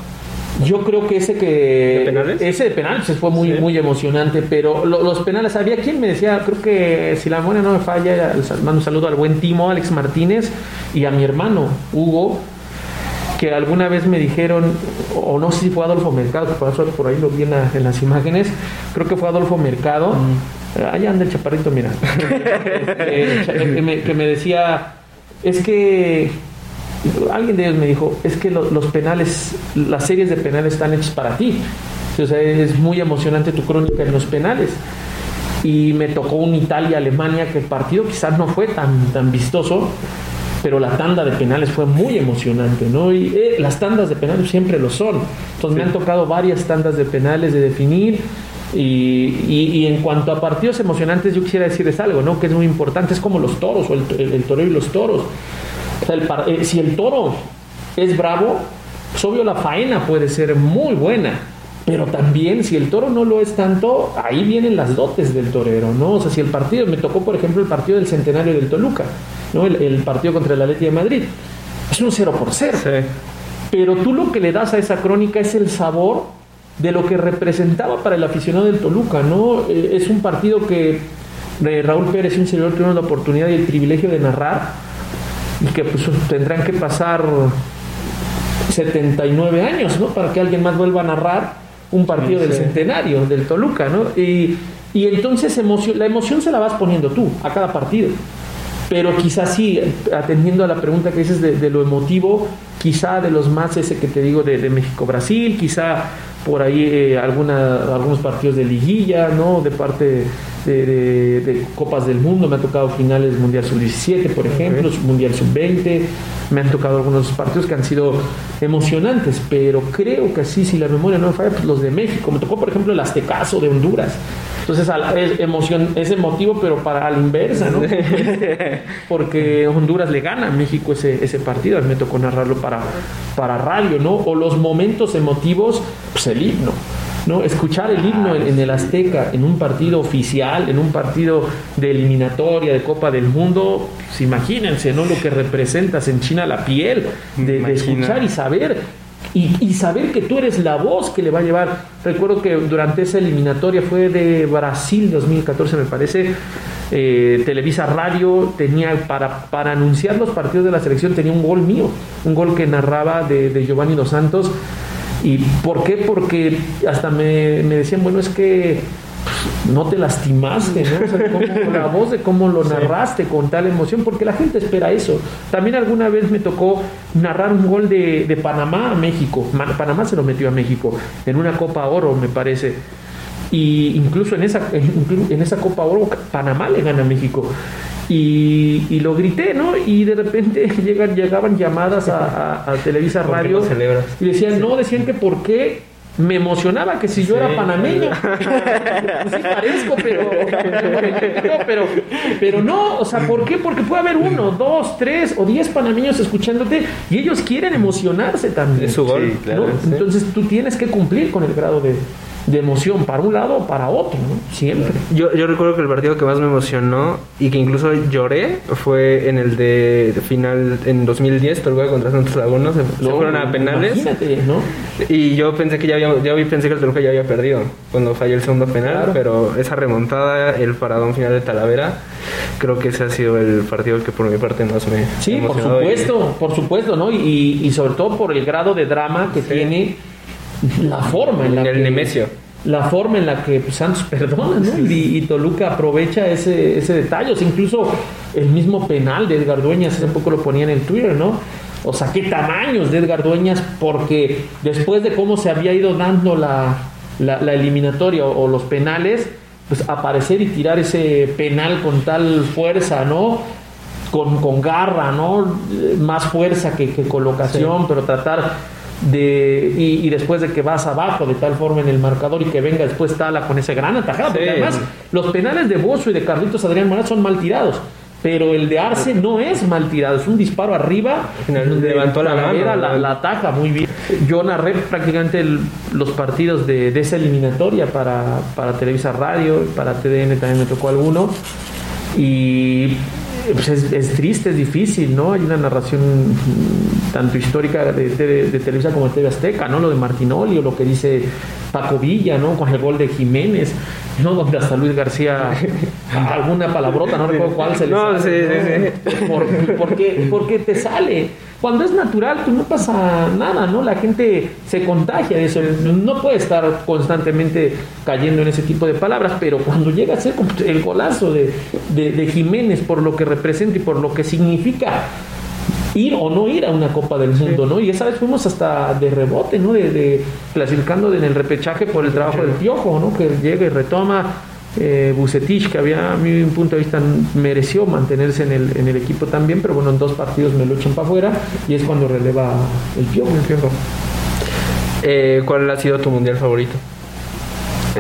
A: Yo creo que ese que.
C: ¿De penales?
A: Ese de penales pues, fue muy,
C: Sí.
A: muy emocionante, pero lo- los penales, había quien me decía, creo que si la memoria no me falla, mando un saludo al buen Timo, Alex Martínez, y a mi hermano, Hugo, que alguna vez me dijeron, o no sé si fue Adolfo Mercado, que pasó por ahí lo vi en, la- en las imágenes, creo que fue Adolfo Mercado, allá anda el chaparrito, mira, Eh, cha- que, me, que me decía, es que alguien de ellos me dijo, es que lo- los penales, las series de penales están hechas para ti. O sea, es muy emocionante tu crónica en los penales. Y me tocó un Italia-Alemania que el partido quizás no fue tan, tan vistoso, pero la tanda de penales fue muy emocionante, ¿no? Y eh, las tandas de penales siempre lo son. Entonces me han tocado varias tandas de penales de definir. Y, y- y en cuanto a partidos emocionantes, yo quisiera decirles algo, ¿no? Que es muy importante, es como los toros, o el, el, el toreo y los toros. O sea, el par- eh, si el toro es bravo, pues obvio la faena puede ser muy buena. Pero también, si el toro no lo es tanto, ahí vienen las dotes del torero, ¿no? O sea, si el partido, me tocó, por ejemplo, el partido del centenario del Toluca, ¿no? El, el partido contra el Atleti de Madrid. Es un 0 por 0. Pero tú lo que le das a esa crónica es el sabor de lo que representaba para el aficionado del Toluca, ¿no? Eh, es un partido que eh, Raúl Pérez y un servidor tuvimos la oportunidad y el privilegio de narrar y que pues tendrán que pasar 79 años, ¿no? Para que alguien más vuelva a narrar un partido del
C: Sí.
A: centenario del Toluca, ¿no? Y, y entonces la emoción se la vas poniendo tú a cada partido. Pero quizás sí, atendiendo a la pregunta que dices de, de lo emotivo, quizá de los más ese que te digo de, de México-Brasil, quizá por ahí eh, alguna, algunos partidos de liguilla, ¿no? De parte de, de- de Copas del Mundo, me ha tocado finales Mundial Sub-17, por ejemplo, Mundial Sub-20, me han tocado algunos partidos que han sido emocionantes, pero creo que sí, si la memoria no me falla, pues los de México, me tocó por ejemplo el Aztecaso de Honduras, entonces es, emoción, es emotivo, pero para la inversa, ¿no? Porque Honduras le gana a México ese, ese partido, a mí me tocó narrarlo para, para radio, ¿no? O los momentos emotivos, pues el himno. ¿no? Escuchar el himno en, en el Azteca, en un partido oficial, en un partido de eliminatoria, de Copa del Mundo, pues imagínense, ¿no? Lo que representa, se enchina la piel de, escuchar y saber. Y, saber que tú eres la voz que le va a llevar. Recuerdo que durante esa eliminatoria fue de Brasil 2014, me parece. eh, Televisa Radio tenía para, para anunciar los partidos de la selección tenía un gol mío, un gol que narraba de, de Giovanni Dos Santos. ¿Y por qué? Porque hasta me, me decían, bueno, es que no te lastimaste, ¿no? O sea, la voz de cómo lo narraste con tal emoción, porque la gente espera eso. También alguna vez me tocó narrar un gol de, de Panamá a México. Panamá se lo metió a México en una Copa Oro, me parece. Y incluso en esa, en esa Copa Oro, Panamá le gana a México. Y, y lo grité, ¿no? Y de repente llegan, llegaban llamadas a, a- a Televisa
C: ¿Por qué
A: Radio
C: celebras?
A: y decían, no, decían que por qué me emocionaba que si yo
C: Sí.
A: era panameño. Pues sí parezco, pero, pero, pero no, o sea, ¿por qué? Porque puede haber uno, dos, tres o diez panameños escuchándote y ellos quieren emocionarse también.
C: Es su gol.
B: Sí, claro.
A: ¿no?
C: Sí.
A: Entonces tú tienes que cumplir con el grado de, de emoción para un lado o para otro, ¿no? Siempre.
C: Yo, yo recuerdo que el partido que más me emocionó y que incluso lloré fue en el de, final en 2010, Toluca contra Santos Laguna. Se, se
A: Luego,
C: fueron a penales.
A: ¿no?
C: Y yo pensé que ya había, ya pensé que el Toluca ya había perdido cuando falló el segundo penal,
A: Claro.
C: pero esa remontada, el paradón final de Talavera, creo que ese ha sido el partido que por mi parte más me
A: Sí, por
C: emocionó y-
A: supuesto, por supuesto, ¿no? Y, y sobre todo por el grado de drama que tiene la forma en la
C: El
A: que
C: Nemesio.
A: la forma en la que pues, Santos perdona, ¿no? Y, y Toluca aprovecha ese, ese detalle. O sea, incluso el mismo penal de Edgar Dueñas, hace poco lo ponía en el Twitter, ¿no? O sea, qué tamaños de Edgar Dueñas, porque después de cómo se había ido dando la, la, la eliminatoria o, o los penales, pues aparecer y tirar ese penal con tal fuerza, ¿no? Con, con garra, ¿no? Más fuerza que, que colocación, pero tratar de y, y después de que vas abajo de tal forma en el marcador y que venga después Tala con esa gran atajada, porque
C: Sí.
A: además los penales de Bozo y de Carlitos Adrián Morán son mal tirados. pero el de Arce no es mal tirado, es un disparo arriba.
C: levantó la mano.
A: La, la, ataja muy bien. Yo narré prácticamente los partidos de, de, esa eliminatoria para, para Televisa Radio, para TDN también me tocó alguno. Y pues es, triste, es difícil, ¿no? Hay una narración tanto histórica de, de, Televisa como de TV Azteca, ¿no? Lo de Martinoli o lo que dice Paco Villa, ¿no? Con el gol de Jiménez, ¿no? Donde hasta Luis García, alguna palabrota, no recuerdo cuál se le
C: no,
A: sale.
C: Sí, sí,
A: ¿Por, porque, porque te sale. Cuando es natural, pues no pasa nada, ¿no? La gente se contagia de eso. No puede estar constantemente cayendo en ese tipo de palabras, pero cuando llega a ser el golazo de, de, de Jiménez por lo que representa y por lo que significa ir o no ir a una Copa del Mundo, ¿no? Y esa vez fuimos hasta de rebote, ¿no? De, de clasificando en el repechaje por el trabajo del Piojo, ¿no? Que llega y retoma eh, Bucetich, que había a mi punto de vista mereció mantenerse en el, en el equipo también, pero bueno, en dos partidos me lo echan para afuera y es cuando releva el Piojo.
C: Eh, ¿Cuál ha sido tu mundial favorito?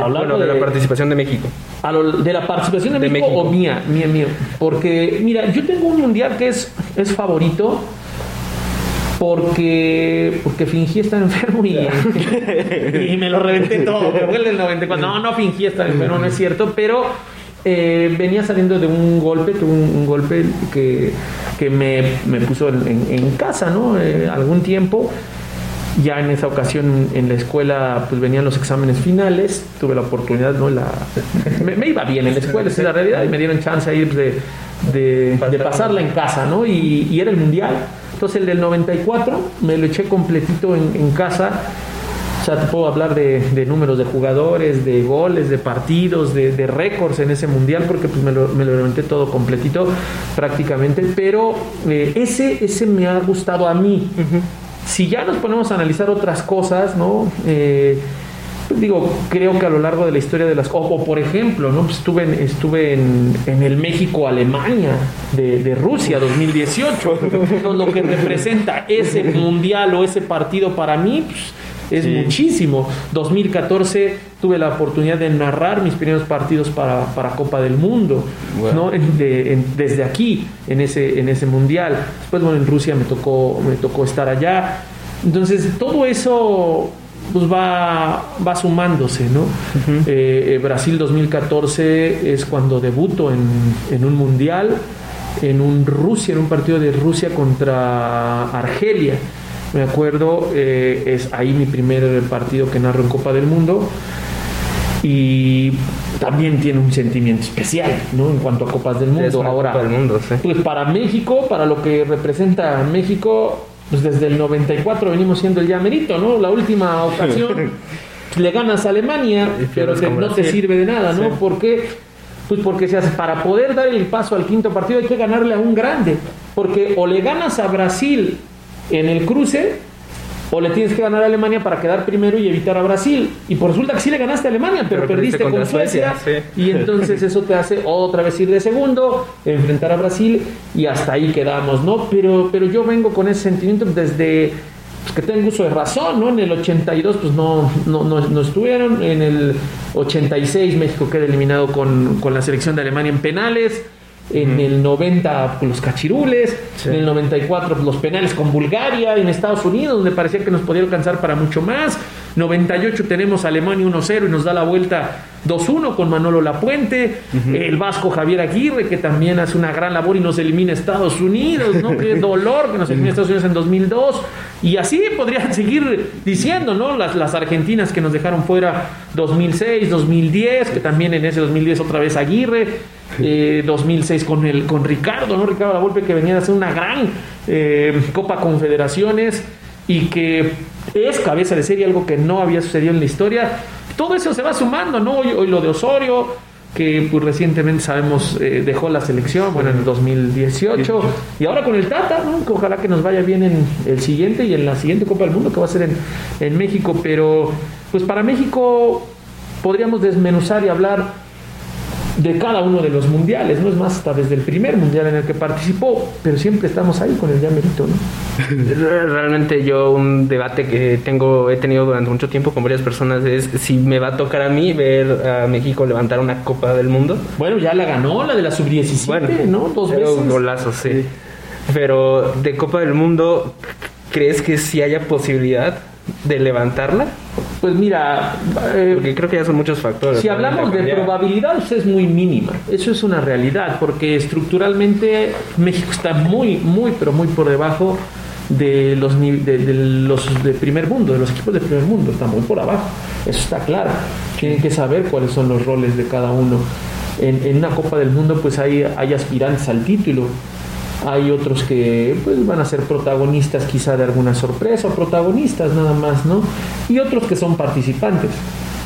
A: Hablando
C: de,
A: de-
C: la participación de México.
A: A lo- de la participación de,
C: De
A: México,
C: México.
A: o mía, mía, mía. Porque, mira, yo tengo un mundial que es, es favorito porque, porque fingí estar enfermo y, y me lo reventé todo. Que fue el del 94. No, no fingí estar enfermo, no es cierto, pero eh, venía saliendo de un golpe, tuve un, un golpe que, que me, me puso en, en- en casa, ¿no? Eh, algún tiempo. Ya en esa ocasión en la escuela pues venían los exámenes finales, tuve la oportunidad, ¿no? La, me, me iba bien en la escuela, esa es la realidad, y me dieron chance ahí pues, de, de, de pasarla en casa, ¿no? Y, y era el mundial. Entonces el del 94 me lo eché completito en, en casa. O sea, te puedo hablar de, de números de jugadores, de goles, de partidos, de, de récords en ese mundial, porque pues me lo, me lo levanté todo completito prácticamente. Pero eh, ese, ese me ha gustado a mí. Si ya nos ponemos a analizar otras cosas, ¿no? Eh, digo, creo que a lo largo de la historia de las... O, o por ejemplo, ¿no? Pues estuve en, estuve en, en el México-Alemania de, de Rusia 2018. Lo- lo que representa ese mundial o ese partido para mí pues, es
B: Sí.
A: muchísimo. 2014 tuve la oportunidad de narrar mis primeros partidos para, para Copa del Mundo. ¿no? En- de- en- desde aquí, en ese, en ese mundial. Después, bueno, en Rusia me tocó, me tocó estar allá. Entonces, todo eso pues va, va sumándose, ¿no? Eh, eh, Brasil 2014 es cuando debuto en, en un mundial, en un Rusia, en un partido de Rusia contra Argelia. Me acuerdo, eh, es ahí mi primer partido que narro en Copa del Mundo y también tiene un sentimiento especial, ¿no? En cuanto a Copas del Mundo. Ahora,
C: Copa del mundo, sí.
A: pues para México, para lo que representa México, pues desde el 94 venimos siendo el llamerito, ¿no? La última ocasión le ganas a Alemania, pero te- no te sirve de nada, ¿no?
C: Sí.
A: ¿Por qué? Pues porque se hace, para poder dar el paso al quinto partido hay que ganarle a un grande, porque o le ganas a Brasil en el cruce o le tienes que ganar a Alemania para quedar primero y evitar a Brasil. Y por resulta que sí le ganaste a Alemania, pero,
C: Pero
A: perdiste
C: perdiste
A: con Suecia.
C: Suecia, sí.
A: Y entonces eso te hace otra vez ir de segundo, enfrentar a Brasil y hasta ahí quedamos, ¿no? Pero, pero yo vengo con ese sentimiento desde pues, que tengo uso de razón, ¿no? En el 82 pues no, no, no, no estuvieron, en el 86 México queda eliminado con, con la selección de Alemania en penales. En el 90 pues, los cachirules,
C: Sí.
A: en el 94 pues, los penales con Bulgaria, en Estados Unidos donde parecía que nos podía alcanzar para mucho más. 98 tenemos a Alemania 1-0 y nos da la vuelta 2-1 con Manolo Lapuente, el vasco Javier Aguirre que también hace una gran labor y nos elimina a Estados Unidos, ¿no? Qué dolor que nos elimina a Estados Unidos en 2002 y así podrían seguir diciendo, ¿no? Las, las argentinas que nos dejaron fuera 2006, 2010, que también en ese 2010 otra vez Aguirre, eh, 2006 con el con Ricardo, ¿no? Ricardo Lavolpe que venía a hacer una gran eh, Copa Confederaciones y que es cabeza de serie, algo que no había sucedido en la historia. Todo eso se va sumando, ¿no? Hoy, hoy lo de Osorio, que pues, recientemente sabemos eh, dejó la selección, bueno, en el 2018, y ahora con el Tata, ¿no? Que ojalá que nos vaya bien en el siguiente y en la siguiente Copa del Mundo que va a ser en, en México, pero pues para México podríamos desmenuzar y hablar de cada uno de los mundiales, no es más, hasta desde el primer mundial en el que participó, pero siempre estamos ahí con el llamerito, ¿no?
C: Realmente yo un debate que tengo, he tenido durante mucho tiempo con varias personas es si me va a tocar a mí ver a México levantar una Copa del Mundo.
A: Bueno, ya la ganó, la de la sub-17,
C: Bueno,
A: ¿no? Dos veces.
C: Golazo, sí. Pero de Copa del Mundo, ¿crees que sí haya posibilidad de levantarla?
A: Pues mira, eh,
C: Porque creo que ya son muchos factores.
A: Si hablamos de
C: Cambiar.
A: probabilidad, pues es muy mínima. Eso es una realidad, porque estructuralmente México está muy, muy, pero muy por debajo de los, de, de los de primer mundo, de los equipos de primer mundo. Está muy por abajo. Eso está claro. Tienen que saber cuáles son los roles de cada uno. En, en una Copa del Mundo, pues hay, hay aspirantes al título. Hay otros que pues, van a ser protagonistas quizá de alguna sorpresa o protagonistas nada más, ¿no? Y otros que son participantes.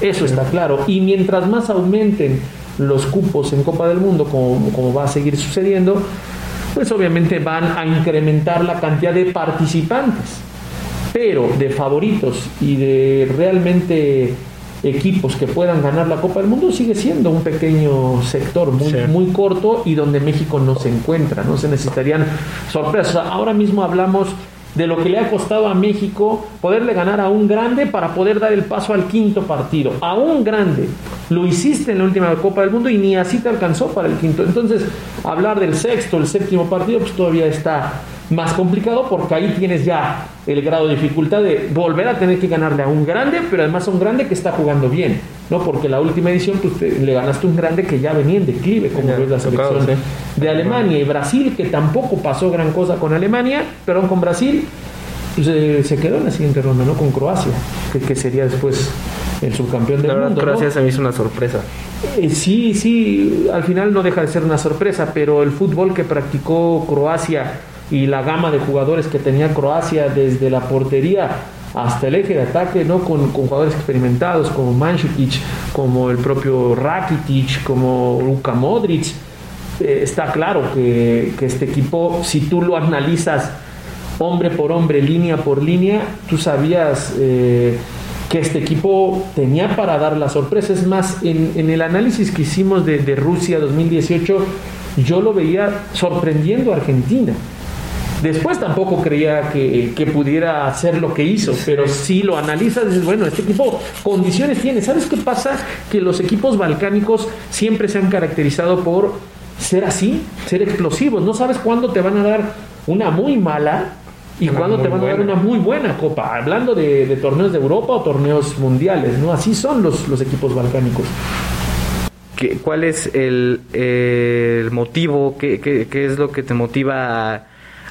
A: Eso está claro. Y mientras más aumenten los cupos en Copa del Mundo, como, como va a seguir sucediendo, pues obviamente van a incrementar la cantidad de participantes. Pero de favoritos y de realmente equipos que puedan ganar la Copa del Mundo sigue siendo un pequeño sector muy,
C: Sí.
A: muy corto y donde México no se encuentra, no se necesitarían sorpresas. Ahora mismo hablamos de lo que le ha costado a México poderle ganar a un grande para poder dar el paso al quinto partido. A un grande. Lo hiciste en la última Copa del Mundo y ni así te alcanzó para el quinto. Entonces, hablar del sexto, el séptimo partido, pues todavía está más complicado porque ahí tienes ya el grado de dificultad de volver a tener que ganarle a un grande, pero además a un grande que está jugando bien, ¿no? Porque la última edición pues, te- le ganaste a un grande que ya venía en declive, como lo es la
C: tocado,
A: selección
C: sí.
A: De Alemania y Brasil, que tampoco pasó gran cosa con Alemania, perdón, con Brasil, pues, eh, se quedó en la siguiente ronda, ¿no? Con Croacia, que, que sería después el subcampeón del
C: La verdad,
A: mundo. ¿no?
C: Croacia se me hizo una sorpresa.
A: Eh, sí, sí, al final no deja de ser una sorpresa, pero el fútbol que practicó Croacia y la gama de jugadores que tenía Croacia desde la portería hasta el eje de ataque, ¿no? Con, con jugadores experimentados como Mandzukic, como el propio Rakitic, como Luka Modric, eh, está claro que, que este equipo, si tú lo analizas hombre por hombre, línea por línea, tú sabías eh, que este equipo tenía para dar la sorpresa. Es más, en, en el análisis que hicimos de, de Rusia 2018, yo lo veía sorprendiendo a Argentina. Después tampoco creía que, que pudiera hacer lo que hizo, pero si lo analizas, dices, bueno, este equipo condiciones tiene. ¿Sabes qué pasa? Que los equipos balcánicos siempre se han caracterizado por ser así, ser explosivos. No sabes cuándo te van a dar una muy mala y
C: Una
A: cuándo te van a dar una muy buena copa. Hablando de, de torneos de Europa o torneos mundiales, ¿no? Así son los, los equipos balcánicos.
B: ¿Qué- ¿Cuál es el, el motivo? ¿Qué, qué, qué es lo que te motiva a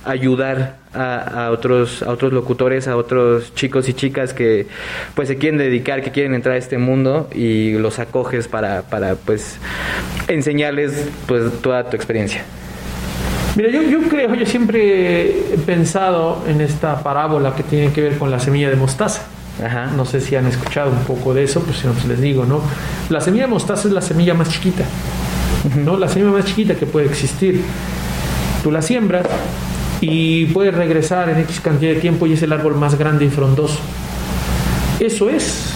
B: ayudar a, a otros a otros locutores, a otros chicos y chicas que pues se quieren dedicar, que quieren entrar a este mundo y los acoges para, para pues enseñarles pues toda tu experiencia?
A: Mira, yo, yo creo, yo siempre he pensado en esta parábola que tiene que ver con la semilla de mostaza.
B: Ajá.
A: No sé si han escuchado un poco de eso, pues si no, pues les digo, ¿no? La semilla de mostaza es la semilla más chiquita, ¿no? La semilla más chiquita que puede existir. Tú la siembras y puedes regresar en X cantidad de tiempo y es el árbol más grande y frondoso. Eso es.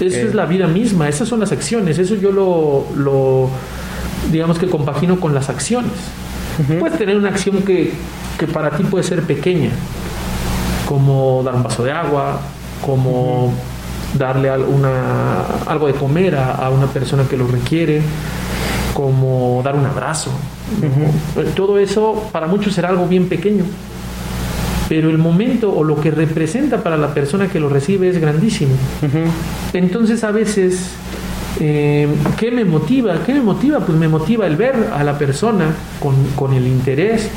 A: Esa es la vida misma, esas son las acciones, eso yo lo, lo digamos que compagino con las acciones. Puedes tener una acción que, que para ti puede ser pequeña, como dar un vaso de agua, como darle una- algo de comer a, a una persona que lo requiere, como dar un abrazo. ¿No? Todo eso para muchos será algo bien pequeño, pero el momento o lo que representa para la persona que lo recibe es grandísimo. Entonces a veces, eh, ¿qué me motiva? ¿Qué me motiva? Pues me motiva el ver a la persona con, con el interés,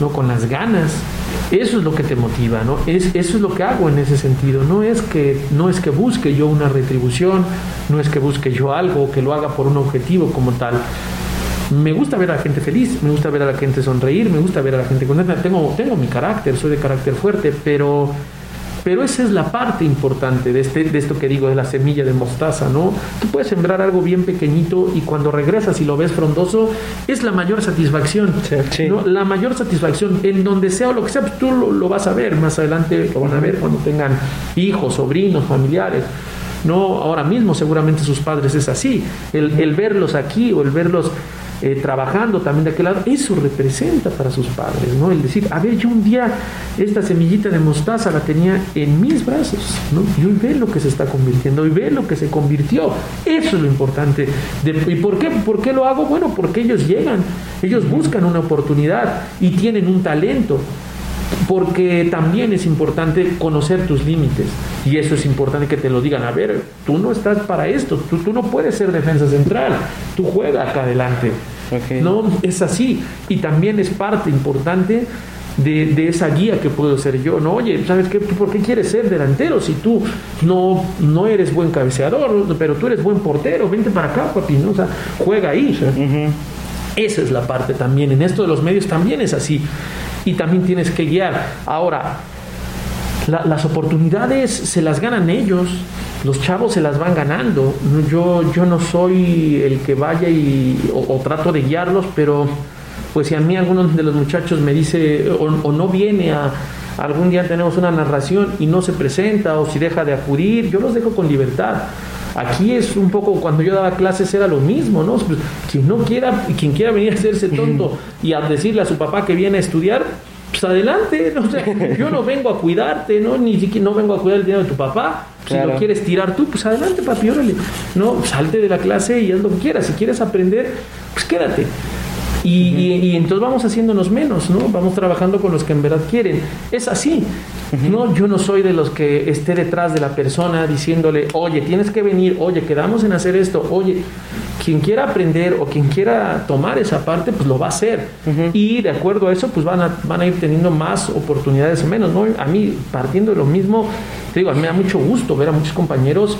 A: ¿no? con las ganas. Eso es lo que te motiva, ¿no? Es, eso es lo que hago en ese sentido. No es, que, no es que busque yo una retribución, no es que busque yo algo, que lo haga por un objetivo como tal. Me gusta ver a la gente feliz, me gusta ver a la gente sonreír, me gusta ver a la gente contenta. Tengo, tengo mi carácter, soy de carácter fuerte, pero, pero esa es la parte importante de, este, de esto que digo, de la semilla de mostaza, ¿no? Tú puedes sembrar algo bien pequeñito y cuando regresas y lo ves frondoso, es la mayor satisfacción.
C: Sí, sí.
A: ¿no? La mayor satisfacción, en donde sea o lo que sea, pues tú lo, lo vas a ver, más adelante lo van a ver cuando tengan hijos, sobrinos, familiares. No, ahora mismo seguramente sus padres es así. El, el verlos aquí o el verlos eh, trabajando también de aquel lado, eso representa para sus padres, ¿no? El decir, a ver, yo un día esta semillita de mostaza la tenía en mis brazos, ¿no? Y hoy ve lo que se está convirtiendo, hoy ve lo que se convirtió. Eso es lo importante. ¿Y por qué, por qué lo hago? Bueno, porque ellos llegan, ellos buscan una oportunidad y tienen un talento porque también es importante conocer tus límites y eso es importante que te lo digan, a ver, tú no estás para esto, tú, tú no puedes ser defensa central, tú juegas acá adelante. No, es así y también es parte importante de, de, esa guía que puedo ser yo. No, oye, ¿sabes qué? ¿Por qué quieres ser delantero si tú no, no eres buen cabeceador, pero tú eres buen portero? Vente para acá, papi, ¿no? O sea, juega ahí. Esa es la parte también. En esto de los medios también es así y también tienes que guiar. Ahora, las oportunidades se las ganan ellos, los chavos se las van ganando. Yo, yo no soy el que vaya y, o, trato de guiarlos, pero pues si a mí alguno de los muchachos me dice o, no viene a, algún día tenemos una narración y no se presenta o si deja de acudir, yo los dejo con libertad. Aquí es un poco, cuando yo daba clases era lo mismo, ¿no? Pues, quien no quiera, quien quiera venir a hacerse tonto y a decirle a su papá que viene a estudiar, pues adelante, ¿no? yo no vengo a cuidarte, ¿no? Ni siquiera no vengo a cuidar el dinero de tu papá. Si lo quieres tirar tú, pues adelante, papi, órale. No, salte de la clase y haz lo que quieras. Si quieres aprender, pues quédate. Y, entonces vamos haciéndonos menos, ¿no? Vamos trabajando con los que en verdad quieren. Es así. No, yo no soy de los que esté detrás de la persona diciéndole, oye, tienes que venir, oye, quedamos en hacer esto, oye, quien quiera aprender o quien quiera tomar esa parte, pues lo va a hacer. Y de acuerdo a eso, pues van a, van a ir teniendo más oportunidades o menos, ¿no? A mí, partiendo de lo mismo, te digo, a mí me da mucho gusto ver a muchos compañeros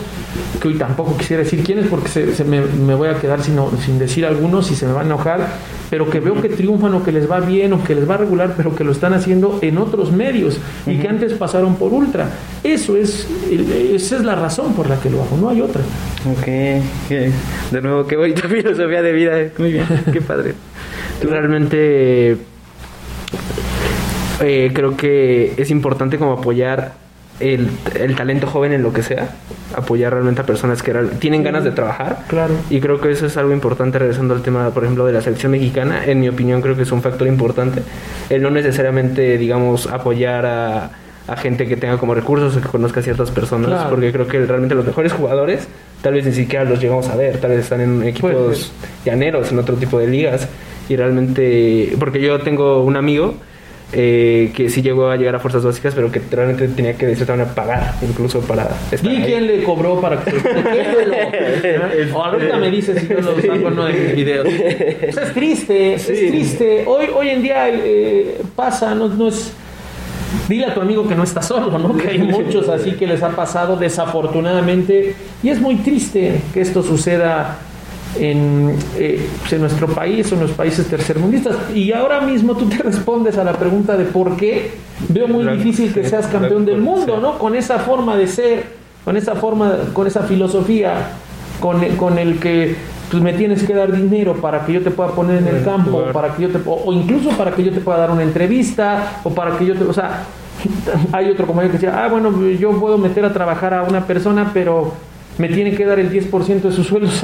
A: que hoy tampoco quisiera decir quiénes porque se, me, me, voy a quedar sin, sin decir algunos y se me va a enojar, pero que veo que triunfan o que les va bien o que les va regular, pero que lo están haciendo en otros medios y que antes pasaron por ultra. Eso es, esa es la razón por la que lo hago, no hay otra.
B: Ok, de nuevo, qué bonita filosofía de vida, muy bien, qué padre.
C: Realmente eh, creo que es importante como apoyar el, el, talento joven en lo que sea, apoyar realmente a personas que tienen ganas de trabajar.
A: Claro.
C: Y creo que eso es algo importante, regresando al tema, por ejemplo, de la selección mexicana. En mi opinión, creo que es un factor importante. El no necesariamente, digamos, apoyar a, a gente que tenga como recursos o que conozca a ciertas personas, porque creo que realmente los mejores jugadores tal vez ni siquiera los llegamos a ver, tal vez están en equipos llaneros, en otro tipo de ligas. Y realmente, porque yo tengo un amigo eh, que sí llegó a llegar a fuerzas básicas, pero que realmente tenía que de cierta manera pagar incluso para
A: estar ¿Y quién le cobró para que o ahorita me dices si yo lo saco en uno de mis videos. Pues es triste, es triste. Hoy, hoy en día eh, pasa, no, no es... Dile a tu amigo que no está solo, ¿no? Que hay muchos así que les ha pasado desafortunadamente y es muy triste que esto suceda en, eh, pues, en, nuestro país o en los países tercermundistas. Y ahora mismo tú te respondes a la pregunta de por qué veo muy difícil que seas campeón del mundo, ¿no? Con esa forma de ser, con esa forma, con esa filosofía, con, con el que pues me tienes que dar dinero para que yo te pueda poner en el campo, para que yo te, o incluso para que yo te pueda dar una entrevista, o para que yo te, o sea, hay otro compañero que decía, ah, bueno, yo puedo meter a trabajar a una persona, pero me tiene que dar el 10% de su sueldo.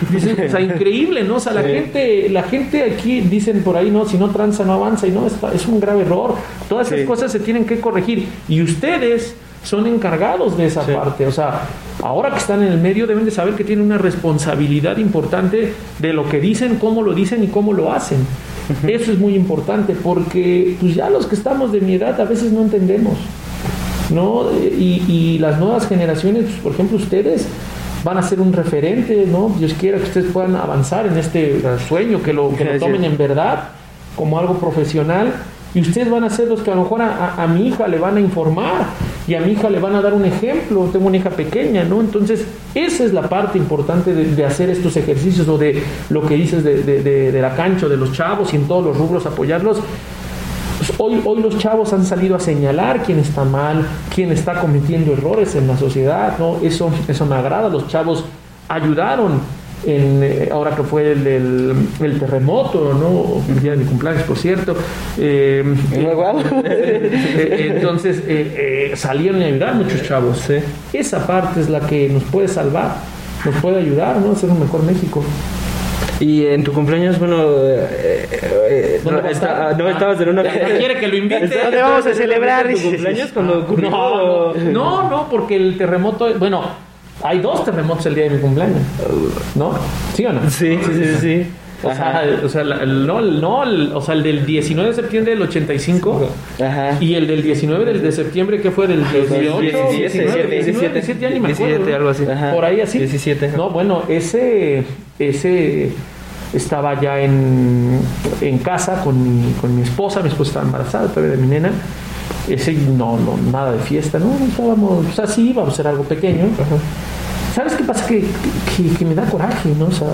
A: O sea, o sea, increíble, ¿no? O sea, la gente, la gente aquí dicen por ahí, no, si no tranza no avanza y no, es, es un grave error. Todas esas cosas se tienen que corregir y ustedes son encargados de esa parte. O sea, ahora que están en el medio deben de saber que tienen una responsabilidad importante de lo que dicen, cómo lo dicen y cómo lo hacen. Eso es muy importante porque pues ya los que estamos de mi edad a veces no entendemos. ¿No? Y, y las nuevas generaciones, pues, por ejemplo, ustedes van a ser un referente, ¿no? Dios quiera que ustedes puedan avanzar en este sueño, que lo, que lo tomen en verdad como algo profesional. Y ustedes van a ser los que a lo mejor a, mi hija le van a informar y a mi hija le van a dar un ejemplo. Tengo una hija pequeña, ¿no? Entonces, esa es la parte importante de, hacer estos ejercicios o de lo que dices de, de, de la cancha, de los chavos y en todos los rubros apoyarlos pues hoy, hoy los chavos han salido a señalar quién está mal, quién está cometiendo errores en la sociedad, ¿no? Eso, eso me agrada, los chavos ayudaron en, eh, ahora que fue el, terremoto, ¿no? El día de mi cumpleaños, por cierto. Eh, eh, entonces eh, eh, salieron a ayudar muchos chavos. Esa parte es la que nos puede salvar, nos puede ayudar, ¿no? A ser un mejor México.
C: Y en tu cumpleaños, bueno, eh, eh,
A: ¿Dónde
C: no, está-
A: Ah,
C: estabas en una
A: quiere que lo invite.
B: ¿Dónde vamos a celebrar?
C: ¿Tu cumpleaños cuando ocurrió?
A: No, no, no, porque el terremoto, bueno, hay dos terremotos el día de mi cumpleaños, ¿no? ¿Sí o no?
C: Sí, sí, sí, sí.
A: O sea, o sea, la- el- no, el- no, el- o sea, el del 19 de septiembre del 85
B: Ajá.
A: y el del 19 del de septiembre que fue del 18,
C: 17,
A: 19, 17, 17, ya ni me acuerdo.
C: 17, algo así.
B: Ajá.
A: Por ahí así.
C: 17, ajá.
A: No, bueno, ese ese estaba ya en, en casa con mi, con mi esposa, mi esposa estaba embarazada todavía de mi nena. Ese no, no, nada de fiesta, ¿no? Estábamos, o sea, sí, íbamos a hacer algo pequeño. ¿Sabes qué pasa? Que, que, que me da coraje, ¿no? O sea,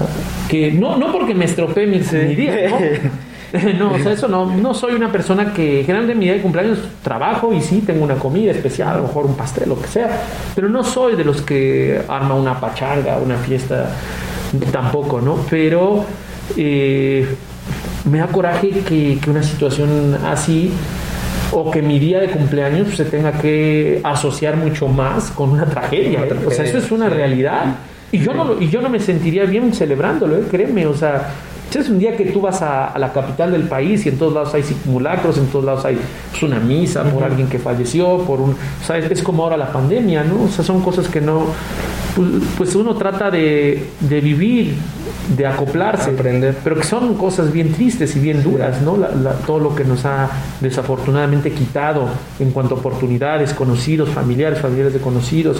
A: que no, no porque me estropee mi, mi día, ¿no? No, o sea, eso no, no soy una persona que generalmente en mi día de cumpleaños trabajo y sí tengo una comida especial, a lo mejor un pastel, lo que sea, pero no soy de los que arma una pachanga, una fiesta, tampoco, ¿no? Pero eh, me da coraje que, que una situación así o que mi día de cumpleaños se tenga que asociar mucho más con una tragedia. ¿eh? O sea, eso es una realidad. Y yo no, y yo no me sentiría bien celebrándolo, ¿eh? créeme. O sea, es un día que tú vas a, a la capital del país y en todos lados hay simulacros, en todos lados hay pues, una misa por alguien que falleció, por un... O sea, es, es como ahora la pandemia, ¿no? O sea, son cosas que no... Pues, pues uno trata de, de vivir, de acoplarse,
C: Aprender.
A: pero que son cosas bien tristes y bien duras, ¿no? La- la- todo lo que nos ha desafortunadamente quitado en cuanto a oportunidades, conocidos, familiares, familiares de conocidos.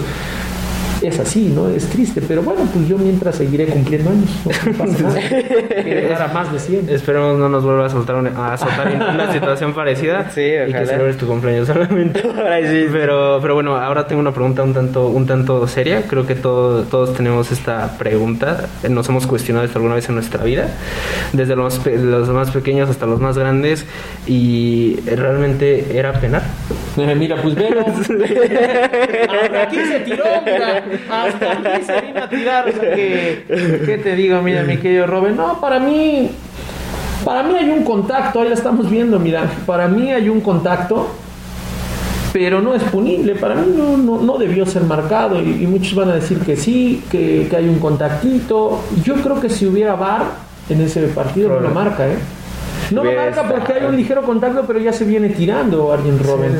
A: Es así, ¿no? Es triste, pero bueno, pues yo mientras seguiré cumpliendo años, no pasa nada. Más de 100.
C: Esperemos no nos vuelva a soltar una, a en una situación parecida.
B: Sí,
C: Y
B: ojalá.
C: que celebres tu cumpleaños solamente.
B: Sí.
C: Pero, pero bueno, ahora tengo una pregunta un tanto, un tanto seria. Creo que todo- todos tenemos esta pregunta. Nos hemos cuestionado esto alguna vez en nuestra vida. Desde los, pe- los más pequeños hasta los más grandes. Y realmente era penar.
A: Mira, pues velo. Hasta aquí se tiró, mira. Hasta aquí se vino a tirar. O sea, que, ¿Qué te digo, mira, mi querido Robert? No, para mí. Para mí hay un contacto, ahí la estamos viendo, mira. Para mí hay un contacto, pero no es punible. Para mí no, no, no debió ser marcado. Y, y muchos van a decir que sí, que, que hay un contactito. Yo creo que si hubiera VAR en ese partido, no lo marca, ¿eh? No lo marca porque hay un ligero contacto, pero ya se viene tirando Arjen Robben.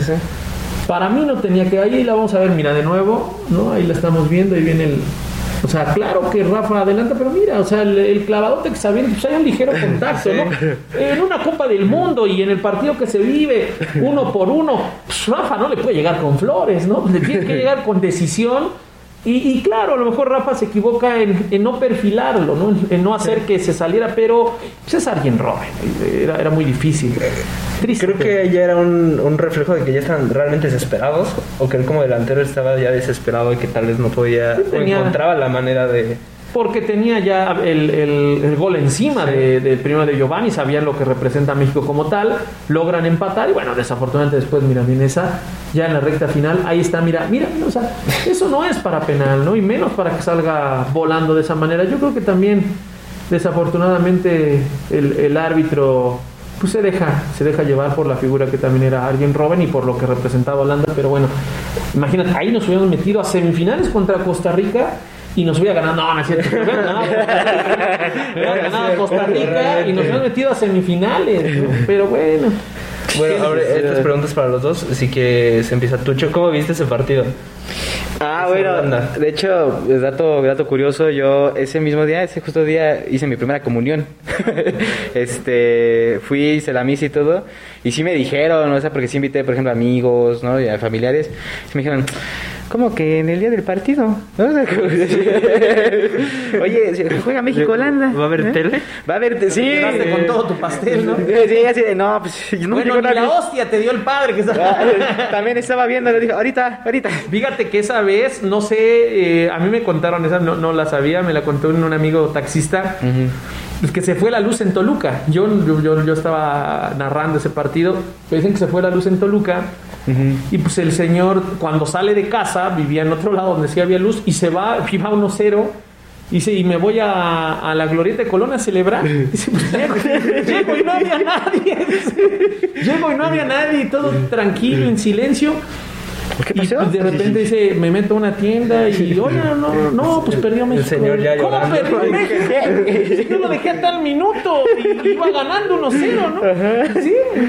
A: Para mí no tenía que. Ahí la vamos a ver, mira, de nuevo, ¿no? Ahí la estamos viendo, ahí viene el. O sea, claro que Rafa adelanta, pero mira, o sea, el, el clavadote que se avienta, pues hay un ligero contacto, ¿no? En una Copa del Mundo y en el partido que se vive uno por uno, pues Rafa no le puede llegar con flores, ¿no? Le tiene que llegar con decisión. Y, y claro, a lo mejor Rafa se equivoca en, en no perfilarlo, ¿no? En, en no hacer que se saliera, pero pues es alguien Robben, era, era muy difícil. Triste.
C: Creo que ya era un, un reflejo de que ya estaban realmente desesperados. O que él como delantero estaba ya desesperado y que tal vez no podía.
A: Sí,
C: o encontraba la manera de.
A: Porque tenía ya el, el- gol encima de- del primero de Giovanni, sabían lo que representa México como tal, logran empatar y bueno, desafortunadamente después, mira, viene esa, ya en la recta final, ahí está, mira, mira, o sea, eso no es para penal, ¿no? Y menos para que salga volando de esa manera. Yo creo que también, desafortunadamente, el, el árbitro pues se deja, se deja llevar por la figura que también era alguien Robben y por lo que representaba Holanda, pero bueno, imagínate, ahí nos hubiéramos metido a semifinales contra Costa Rica y nos hubiera ganado, no, no es cierto, hubiera ganado, hubiera ganado Costa Rica y nos hubiéramos metido a semifinales, ¿no? pero bueno.
C: Bueno, ahora
A: necesidad?
C: estas preguntas para los dos. Así que se empieza Tucho. ¿Cómo viste ese partido?
B: Ah,
C: Esa
B: bueno,
C: banda.
B: de hecho, dato, dato curioso, yo ese mismo día, ese justo día, hice mi primera comunión. este, fui, hice la misa y todo, y sí me dijeron, o sea, porque sí invité, por ejemplo, amigos, ¿no? Y a familiares, y me dijeron, ¿cómo que en el día del partido? ¿No? Oye, juega México-Holanda.
C: ¿Va a haber
B: ¿eh?
C: tele?
B: Va a haber, sí.
A: Quedaste con todo tu pastel, ¿no?
B: Sí, así de, no, pues yo no
A: bueno, ni la hostia te dio el padre que está...
B: Ah, También estaba viendo, le dije, ahorita, ahorita.
A: Fíjate que esa vez, no sé, eh, a mí me contaron esa, no, no la sabía, me la contó un, un amigo taxista, pues que se fue la luz en Toluca. Yo, yo, yo, yo estaba narrando ese partido, me dicen que se fue la luz en Toluca. Y pues el señor, cuando sale de casa, vivía en otro lado donde sí había luz, y se va, iba 1-0, Dice, y me voy a, a la Glorieta de Colón a celebrar. Dice, pues llego, llego y no había nadie. Llego y no había nadie, todo tranquilo, en silencio.
B: ¿Qué
A: Y
B: pasó?
A: pues, de repente dice, me meto a una tienda y, oye, no, no, pues perdió México.
C: señor ya
A: ¿Cómo perdió México? Si yo lo dejé a tal minuto y iba ganando 1-0, ¿no? Sí, en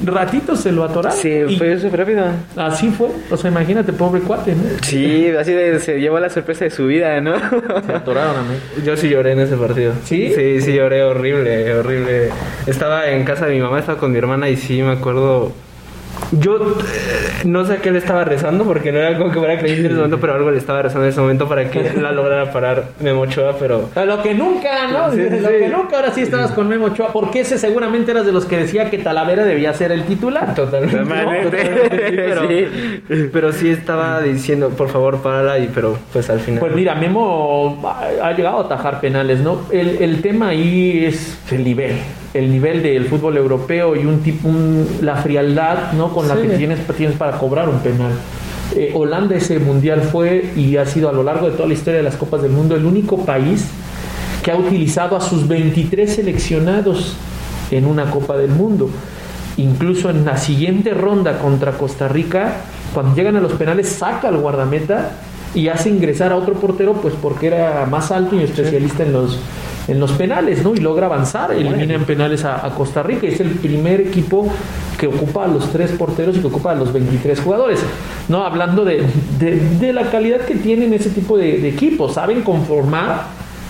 A: un ratito se lo atoraron.
B: Sí, fue súper rápido.
A: Así fue. O sea, imagínate, pobre cuate, ¿no?
B: Sí, así de- se llevó la sorpresa de su vida, ¿no?
A: Se atoraron a mí.
C: Yo sí lloré en ese partido.
A: ¿Sí?
C: Sí, sí lloré horrible, horrible. Estaba en casa de mi mamá, estaba con mi hermana y sí me acuerdo. Yo eh, no sé a qué le estaba rezando porque no era como que fuera creyente en ese momento, pero algo le estaba rezando en ese momento para que la lograra parar Memo Ochoa, pero
A: A lo que nunca, ¿no?
C: Sí, sí,
A: lo que nunca, ahora sí estabas con Memo Ochoa. Porque ese seguramente eras de los que decía que Talavera debía ser el titular.
C: totalmente.
B: Totalmente.
C: totalmente, sí, pero,
B: Sí.
C: pero sí estaba diciendo, por favor, párala, y pero pues al final.
A: Pues mira, Memo ha ha llegado a atajar penales, ¿no? El, el tema ahí es el nivel, el nivel del fútbol europeo y un tipo, un- la frialdad, ¿no? Con la
C: Sí.
A: que tienes, tienes para cobrar un penal. Eh, Holanda ese mundial fue y ha sido a lo largo de toda la historia de las Copas del Mundo el único país que ha utilizado a sus 23 seleccionados en una Copa del Mundo. Incluso en la siguiente ronda contra Costa Rica, cuando llegan a los penales, saca al guardameta y hace ingresar a otro portero, pues porque era más alto y especialista en los en los penales, ¿no? Y logra avanzar, elimina en penales a, a Costa Rica. Es el primer equipo que ocupa a los tres porteros y que ocupa a los 23 jugadores. No, hablando de, de- de la calidad que tienen ese tipo de, de equipos, saben conformar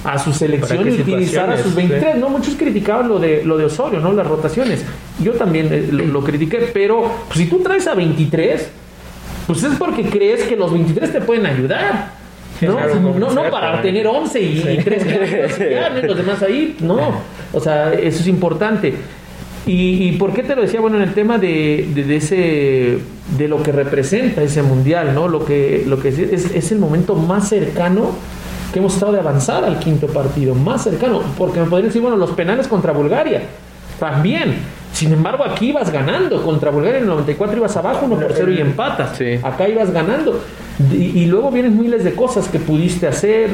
A: a su selección
C: ¿Para
A: y utilizar a sus
C: situaciones?
A: 23. No, muchos criticaban lo de lo de Osorio, ¿no? Las rotaciones. Yo también eh, lo, lo critiqué, pero pues, si tú traes a 23, pues es porque crees que los 23 te pueden ayudar. ¿No?
C: Claro,
A: no, no, para tener 11 y, y 3 ya, ¿no? Y los demás ahí, no. O sea, eso es importante. ¿Y, y por qué te lo decía? Bueno, en el tema de, de, de ese de lo que representa ese mundial, ¿no? Lo que, lo que es, es, es el momento más cercano que hemos estado de avanzar al quinto partido, más cercano, porque me podrían decir, bueno, los penales contra Bulgaria, también. Sin embargo, aquí ibas ganando. Contra Bulgaria en el 94 ibas abajo 1 por 0 y empatas.
B: Sí.
A: Acá ibas ganando. Y, luego vienen miles de cosas que pudiste hacer.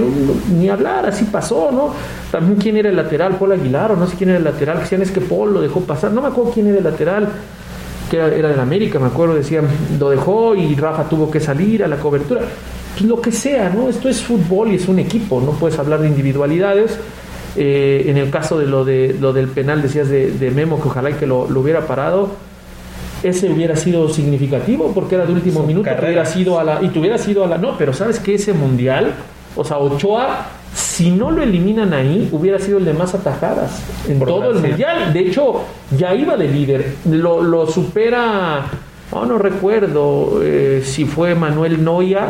A: ni hablar, así pasó, ¿no? También quién era el lateral, Paul Aguilar, o no sé quién era el lateral. Que decían es que Paul lo dejó pasar. No me acuerdo quién era el lateral. Que era, era del América, me acuerdo. Decían, lo dejó y Rafa tuvo que salir a la cobertura. Pues lo que sea, ¿no? Esto es fútbol y es un equipo. No puedes hablar de individualidades. Eh, en el caso de lo, de lo del penal, decías de, Memo, que ojalá y que lo hubiera parado. Ese hubiera sido significativo porque era de último minuto, hubiera sido a la, y te hubiera sido a la. No, pero sabes que ese mundial, o sea, Ochoa, si no lo eliminan ahí, hubiera sido el de más atajadas en
C: Por
A: todo el mundial. De hecho, ya iba de líder. Lo, lo supera, oh, no recuerdo eh, si fue Manuel Noya.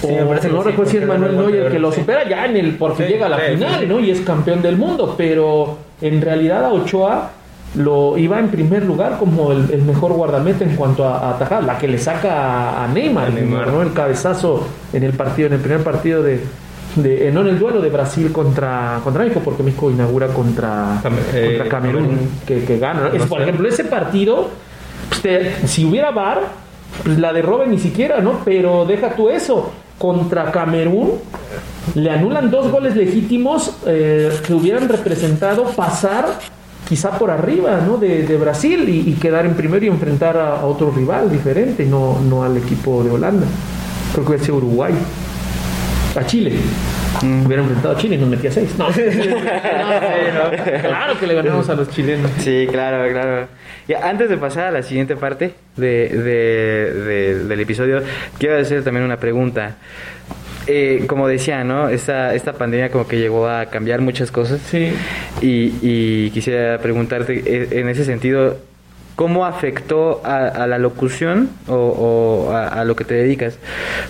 C: Sí,
A: o no
C: sí,
A: recuerdo si es Manuel Neuer el que lo
C: sí.
A: supera ya en el porque llega a la final. ¿no? Y es campeón del mundo, pero en realidad a Ochoa lo iba en primer lugar como el, el mejor guardameta en cuanto a, a atajar, la que le saca a, Neymar,
C: A Neymar.
A: ¿no? El cabezazo en el partido, en el primer partido de, de no en el duelo de Brasil contra, contra México, porque México inaugura contra,
C: Cam- eh,
A: contra Camerún,
C: Camerún.
A: que, que gana. Es, por ejemplo, ese partido, pues, te- si hubiera VAR, pues la de Robben ni siquiera, ¿no? Pero deja tú eso. Contra Camerún le anulan dos goles legítimos eh, que hubieran representado pasar quizá por arriba ¿no? de, de Brasil y, y quedar en primero y enfrentar a, a otro rival diferente, no, no al equipo de Holanda. Creo que hubiera sido Uruguay. A Chile. Hubiera enfrentado a Chile y nos metía seis. No. No, claro que le ganamos a los chilenos.
B: Sí, claro, claro. Y antes de pasar a la siguiente parte de, de- de- del episodio, quiero hacer también una pregunta. Eh, como decía, ¿no? Esta, esta pandemia como que llegó a cambiar muchas cosas.
A: Sí.
B: Y, y quisiera preguntarte, eh, en ese sentido, ¿cómo afectó a, a la locución o, o a, a lo que te dedicas?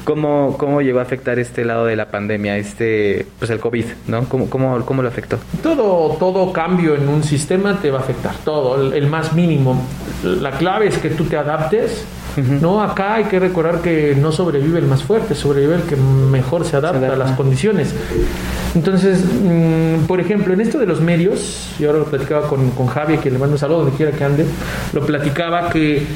B: ¿Cómo, ¿Cómo llegó a afectar este lado de la pandemia, este, pues el COVID, ¿no? ¿Cómo, cómo, cómo lo afectó?
A: Todo, todo cambio en un sistema te va a afectar, todo, el, el más mínimo. La clave es que tú te adaptes. No, acá hay que recordar que no sobrevive el más fuerte, sobrevive el que mejor se adapta,
B: Se adapta.
A: a las condiciones. Entonces, mm, por ejemplo, en esto de los medios, yo ahora lo platicaba con, con Javi, que le mando un saludo donde quiera que ande, lo platicaba que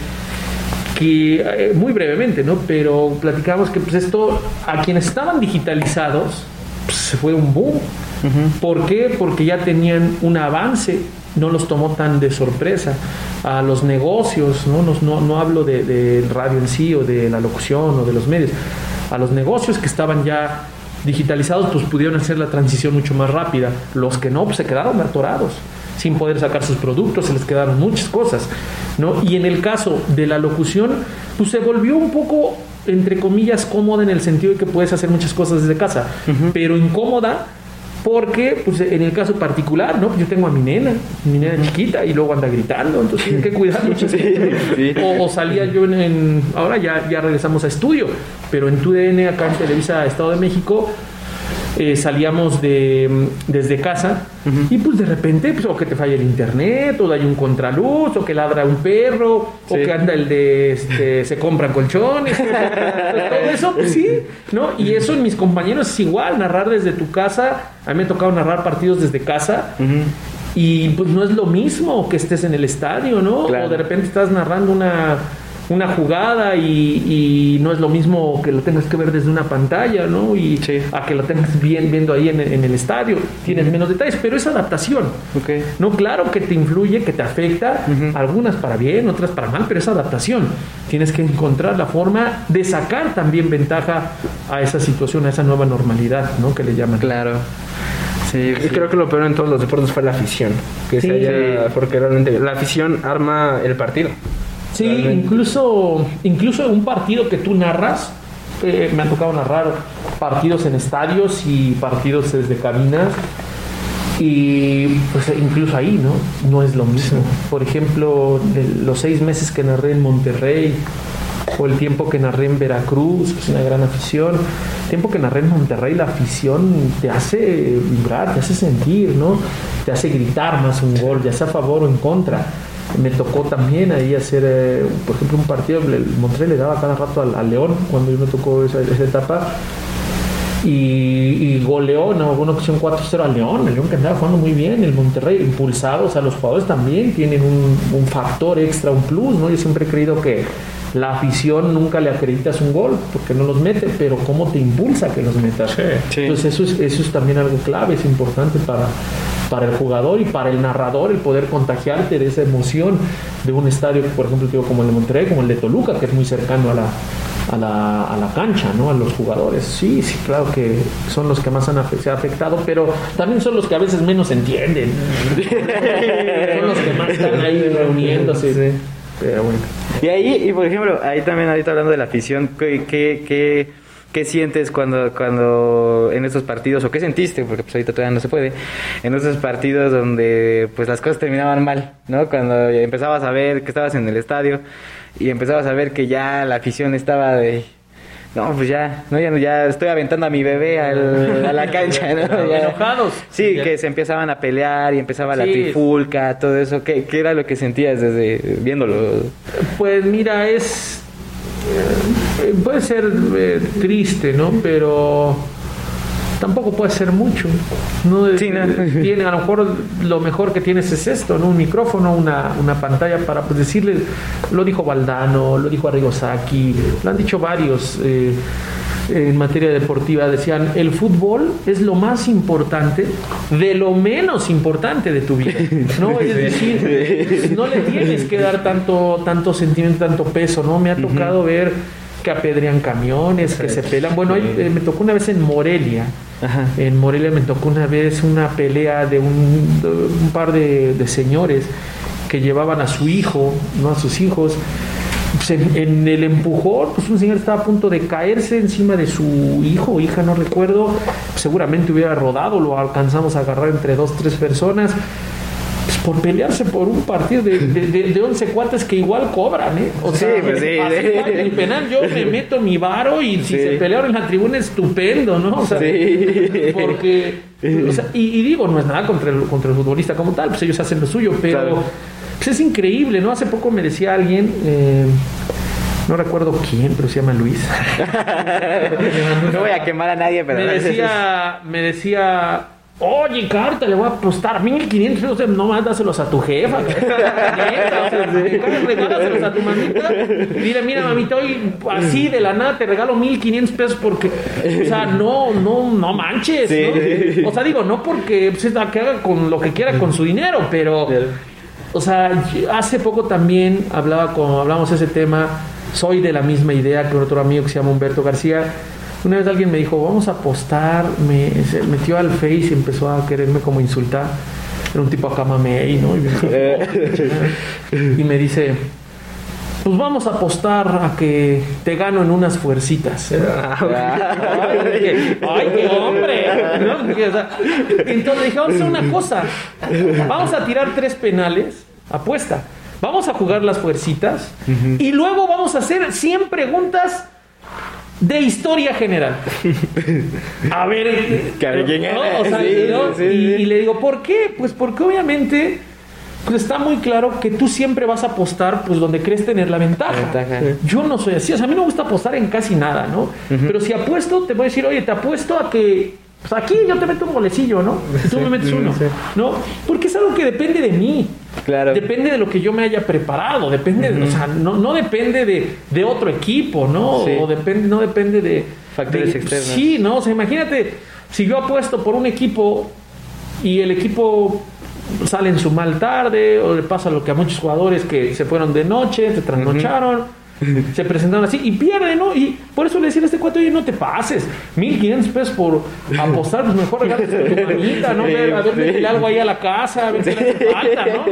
A: que eh, muy brevemente, ¿no? Pero platicamos que pues esto a quienes estaban digitalizados pues, se fue un boom. ¿Por qué? Porque ya tenían un avance, no los tomó tan de sorpresa. A los negocios, no, no, no hablo del de radio en sí o de la locución o de los medios, a los negocios que estaban ya digitalizados, pues pudieron hacer la transición mucho más rápida. Los que no, pues se quedaron atorados, sin poder sacar sus productos, se les quedaron muchas cosas. ¿no? Y en el caso de la locución, pues se volvió un poco, entre comillas, cómoda en el sentido de que puedes hacer muchas cosas desde casa, pero incómoda porque, pues en el caso particular, ¿no? Yo tengo a mi nena, mi nena chiquita, y luego anda gritando, entonces tiene que cuidar mucho. O, salía yo en, Ahora ya, ya regresamos a estudio, pero en TUDN, acá en Televisa Estado de México, eh, salíamos de, desde casa y pues de repente, pues, o que te falla el internet, o hay un contraluz, o que ladra un perro, o que anda el de este, se compran colchones, todo eso, pues sí, ¿no? Y eso en mis compañeros es igual, narrar desde tu casa, a mí me ha tocado narrar partidos desde casa. Y pues no es lo mismo que estés en el estadio, ¿no? O de repente estás narrando una una jugada y, no es lo mismo que lo tengas que ver desde una pantalla, ¿no? Y a que lo tengas bien viendo ahí en, el estadio. Tienes menos detalles, pero es adaptación. No, claro que te influye, que te afecta, algunas para bien, otras para mal, pero es adaptación. Tienes que encontrar la forma de sacar también ventaja a esa situación, a esa nueva normalidad, ¿no? Que le llaman.
B: Claro.
C: Sí, creo que lo peor en todos los deportes fue la afición. Que se porque realmente la afición arma el partido.
A: Sí, incluso, incluso un partido que tú narras, eh, me ha tocado narrar partidos en estadios y partidos desde cabinas. Y pues incluso ahí, ¿no? No es lo mismo. Por ejemplo, los seis meses que narré en Monterrey, o el tiempo que narré en Veracruz, que es una gran afición, el tiempo que narré en Monterrey, la afición te hace vibrar, te hace sentir, ¿no? Te hace gritar más un gol, ya sea a favor o en contra me tocó también ahí hacer, eh, por ejemplo, un partido, el Monterrey le daba cada rato al, León cuando yo me tocó esa, etapa. Y, y goleó en alguna ocasión 4-0 al León, el León que andaba jugando muy bien, el Monterrey impulsado, o sea, los jugadores también tienen un, un factor extra, un plus, ¿no? Yo siempre he creído que la afición nunca le acreditas un gol porque no los mete, pero cómo te impulsa que los metas. Entonces eso es, eso es también algo clave, es importante para, para el jugador y para el narrador el poder contagiarte de esa emoción de un estadio, por ejemplo, digo, como el de Monterrey, como el de Toluca, que es muy cercano a la, a la, a la, cancha, ¿no? A los jugadores. Sí, sí, claro que son los que más han se ha afectado, pero también son los que a veces menos entienden. son los que más están ahí reuniéndose. Pero bueno.
B: Y ahí, y por ejemplo, ahí también ahorita hablando de la afición, ¿qué, qué, qué, sientes cuando, cuando en esos partidos, o qué sentiste, porque pues ahorita todavía no se puede, en esos partidos donde pues las cosas terminaban mal, ¿no? Cuando empezabas a ver que estabas en el estadio y empezabas a ver que ya la afición estaba de no, pues ya, no, ya, ya estoy aventando a mi bebé a la cancha, ¿no?
A: Enojados.
B: Sí, que se empezaban a pelear y empezaba la trifulca, todo eso. ¿Qué, ¿Qué, era lo que sentías desde viéndolo?
A: Pues mira, es... Eh, puede ser eh, triste, ¿no? Pero tampoco puede ser mucho. ¿no? Tiene, a lo mejor lo mejor que tienes es esto, ¿no? un micrófono, una, una pantalla para pues, decirle, lo dijo Valdano, lo dijo Arrigo Sacchi, lo han dicho varios. Eh, en materia deportiva decían el fútbol es lo más importante de lo menos importante de tu vida no es decir no le tienes que dar tanto tanto sentimiento tanto peso no me ha tocado ver que apedrean camiones, que se pelan. Bueno, eh, me tocó una vez en Morelia. En Morelia me tocó una vez una pelea de un, par de, señores que llevaban a su hijo, no a sus hijos. Pues en, el empujón, pues un señor estaba a punto de caerse encima de su hijo o hija, no recuerdo. Seguramente hubiera rodado, lo alcanzamos a agarrar entre dos, tres personas pues, por pelearse por un partido de, de, de, 11 cuates que igual cobran, ¿eh? O sea, pues sí, el penal yo me meto mi varo y si se pelearon en la tribuna estupendo, ¿no? O sea, porque, o sea, y, digo, no es nada contra el, contra el futbolista como tal, pues ellos hacen lo suyo, pero pues es increíble, ¿no? Hace poco me decía alguien, eh, no recuerdo quién, pero se llama Luis.
B: no voy a quemar a nadie, pero...
A: Me decía, me decía Oye, carta, le voy a apostar 1500 pesos. No más, dáselos a tu jefa. Neta, o sea, regálaselos a tu mamita. Dile, mira, mamita, hoy así de la nada te regalo 1500 pesos porque, o sea, no, no, no manches. ¿no? O sea, digo, no porque pues, que haga con lo que quiera con su dinero, pero, o sea, hace poco también hablaba con, hablamos ese tema. Soy de la misma idea que otro amigo que se llama Humberto García una vez alguien me dijo, vamos a apostar, me se metió al Face y empezó a quererme como insultar. Era un tipo acá mamey, ¿no? Y me, dice, pues vamos a apostar a que te gano en unas fuercitas. ¡Ay, qué hombre! Entonces dije, vamos a hacer una cosa. Vamos a tirar tres penales, apuesta. Vamos a jugar las fuercitas y luego vamos a hacer 100 preguntas de historia general. A ver, y, le digo, ¿por qué? Pues porque obviamente pues está muy claro que tú siempre vas a apostar pues donde crees tener la ventaja. Yo no soy así, o sea, a mí no me gusta apostar en casi nada, ¿no? Pero si apuesto, te voy a decir, oye, te apuesto a que pues aquí yo te meto un golecillo, ¿no? Y tú me metes uno. ¿No? Porque es algo que depende de mí. Claro. Depende de lo que yo me haya preparado. Depende, o sea, no, no depende de, de, otro equipo, ¿no? O depende, no depende de.
B: Factores externos.
A: Sí, ¿no? O sea, imagínate, si yo apuesto por un equipo y el equipo sale en su mal tarde, o le pasa lo que a muchos jugadores que se fueron de noche, se trasnocharon se presentaron así y pierden, ¿no? Y por eso le decía a este cuate, oye, no te pases, 1500 pesos por apostar, pues mejor regales a tu manita, ¿no? a ver, algo ahí a la casa, a ver si le falta, ¿no?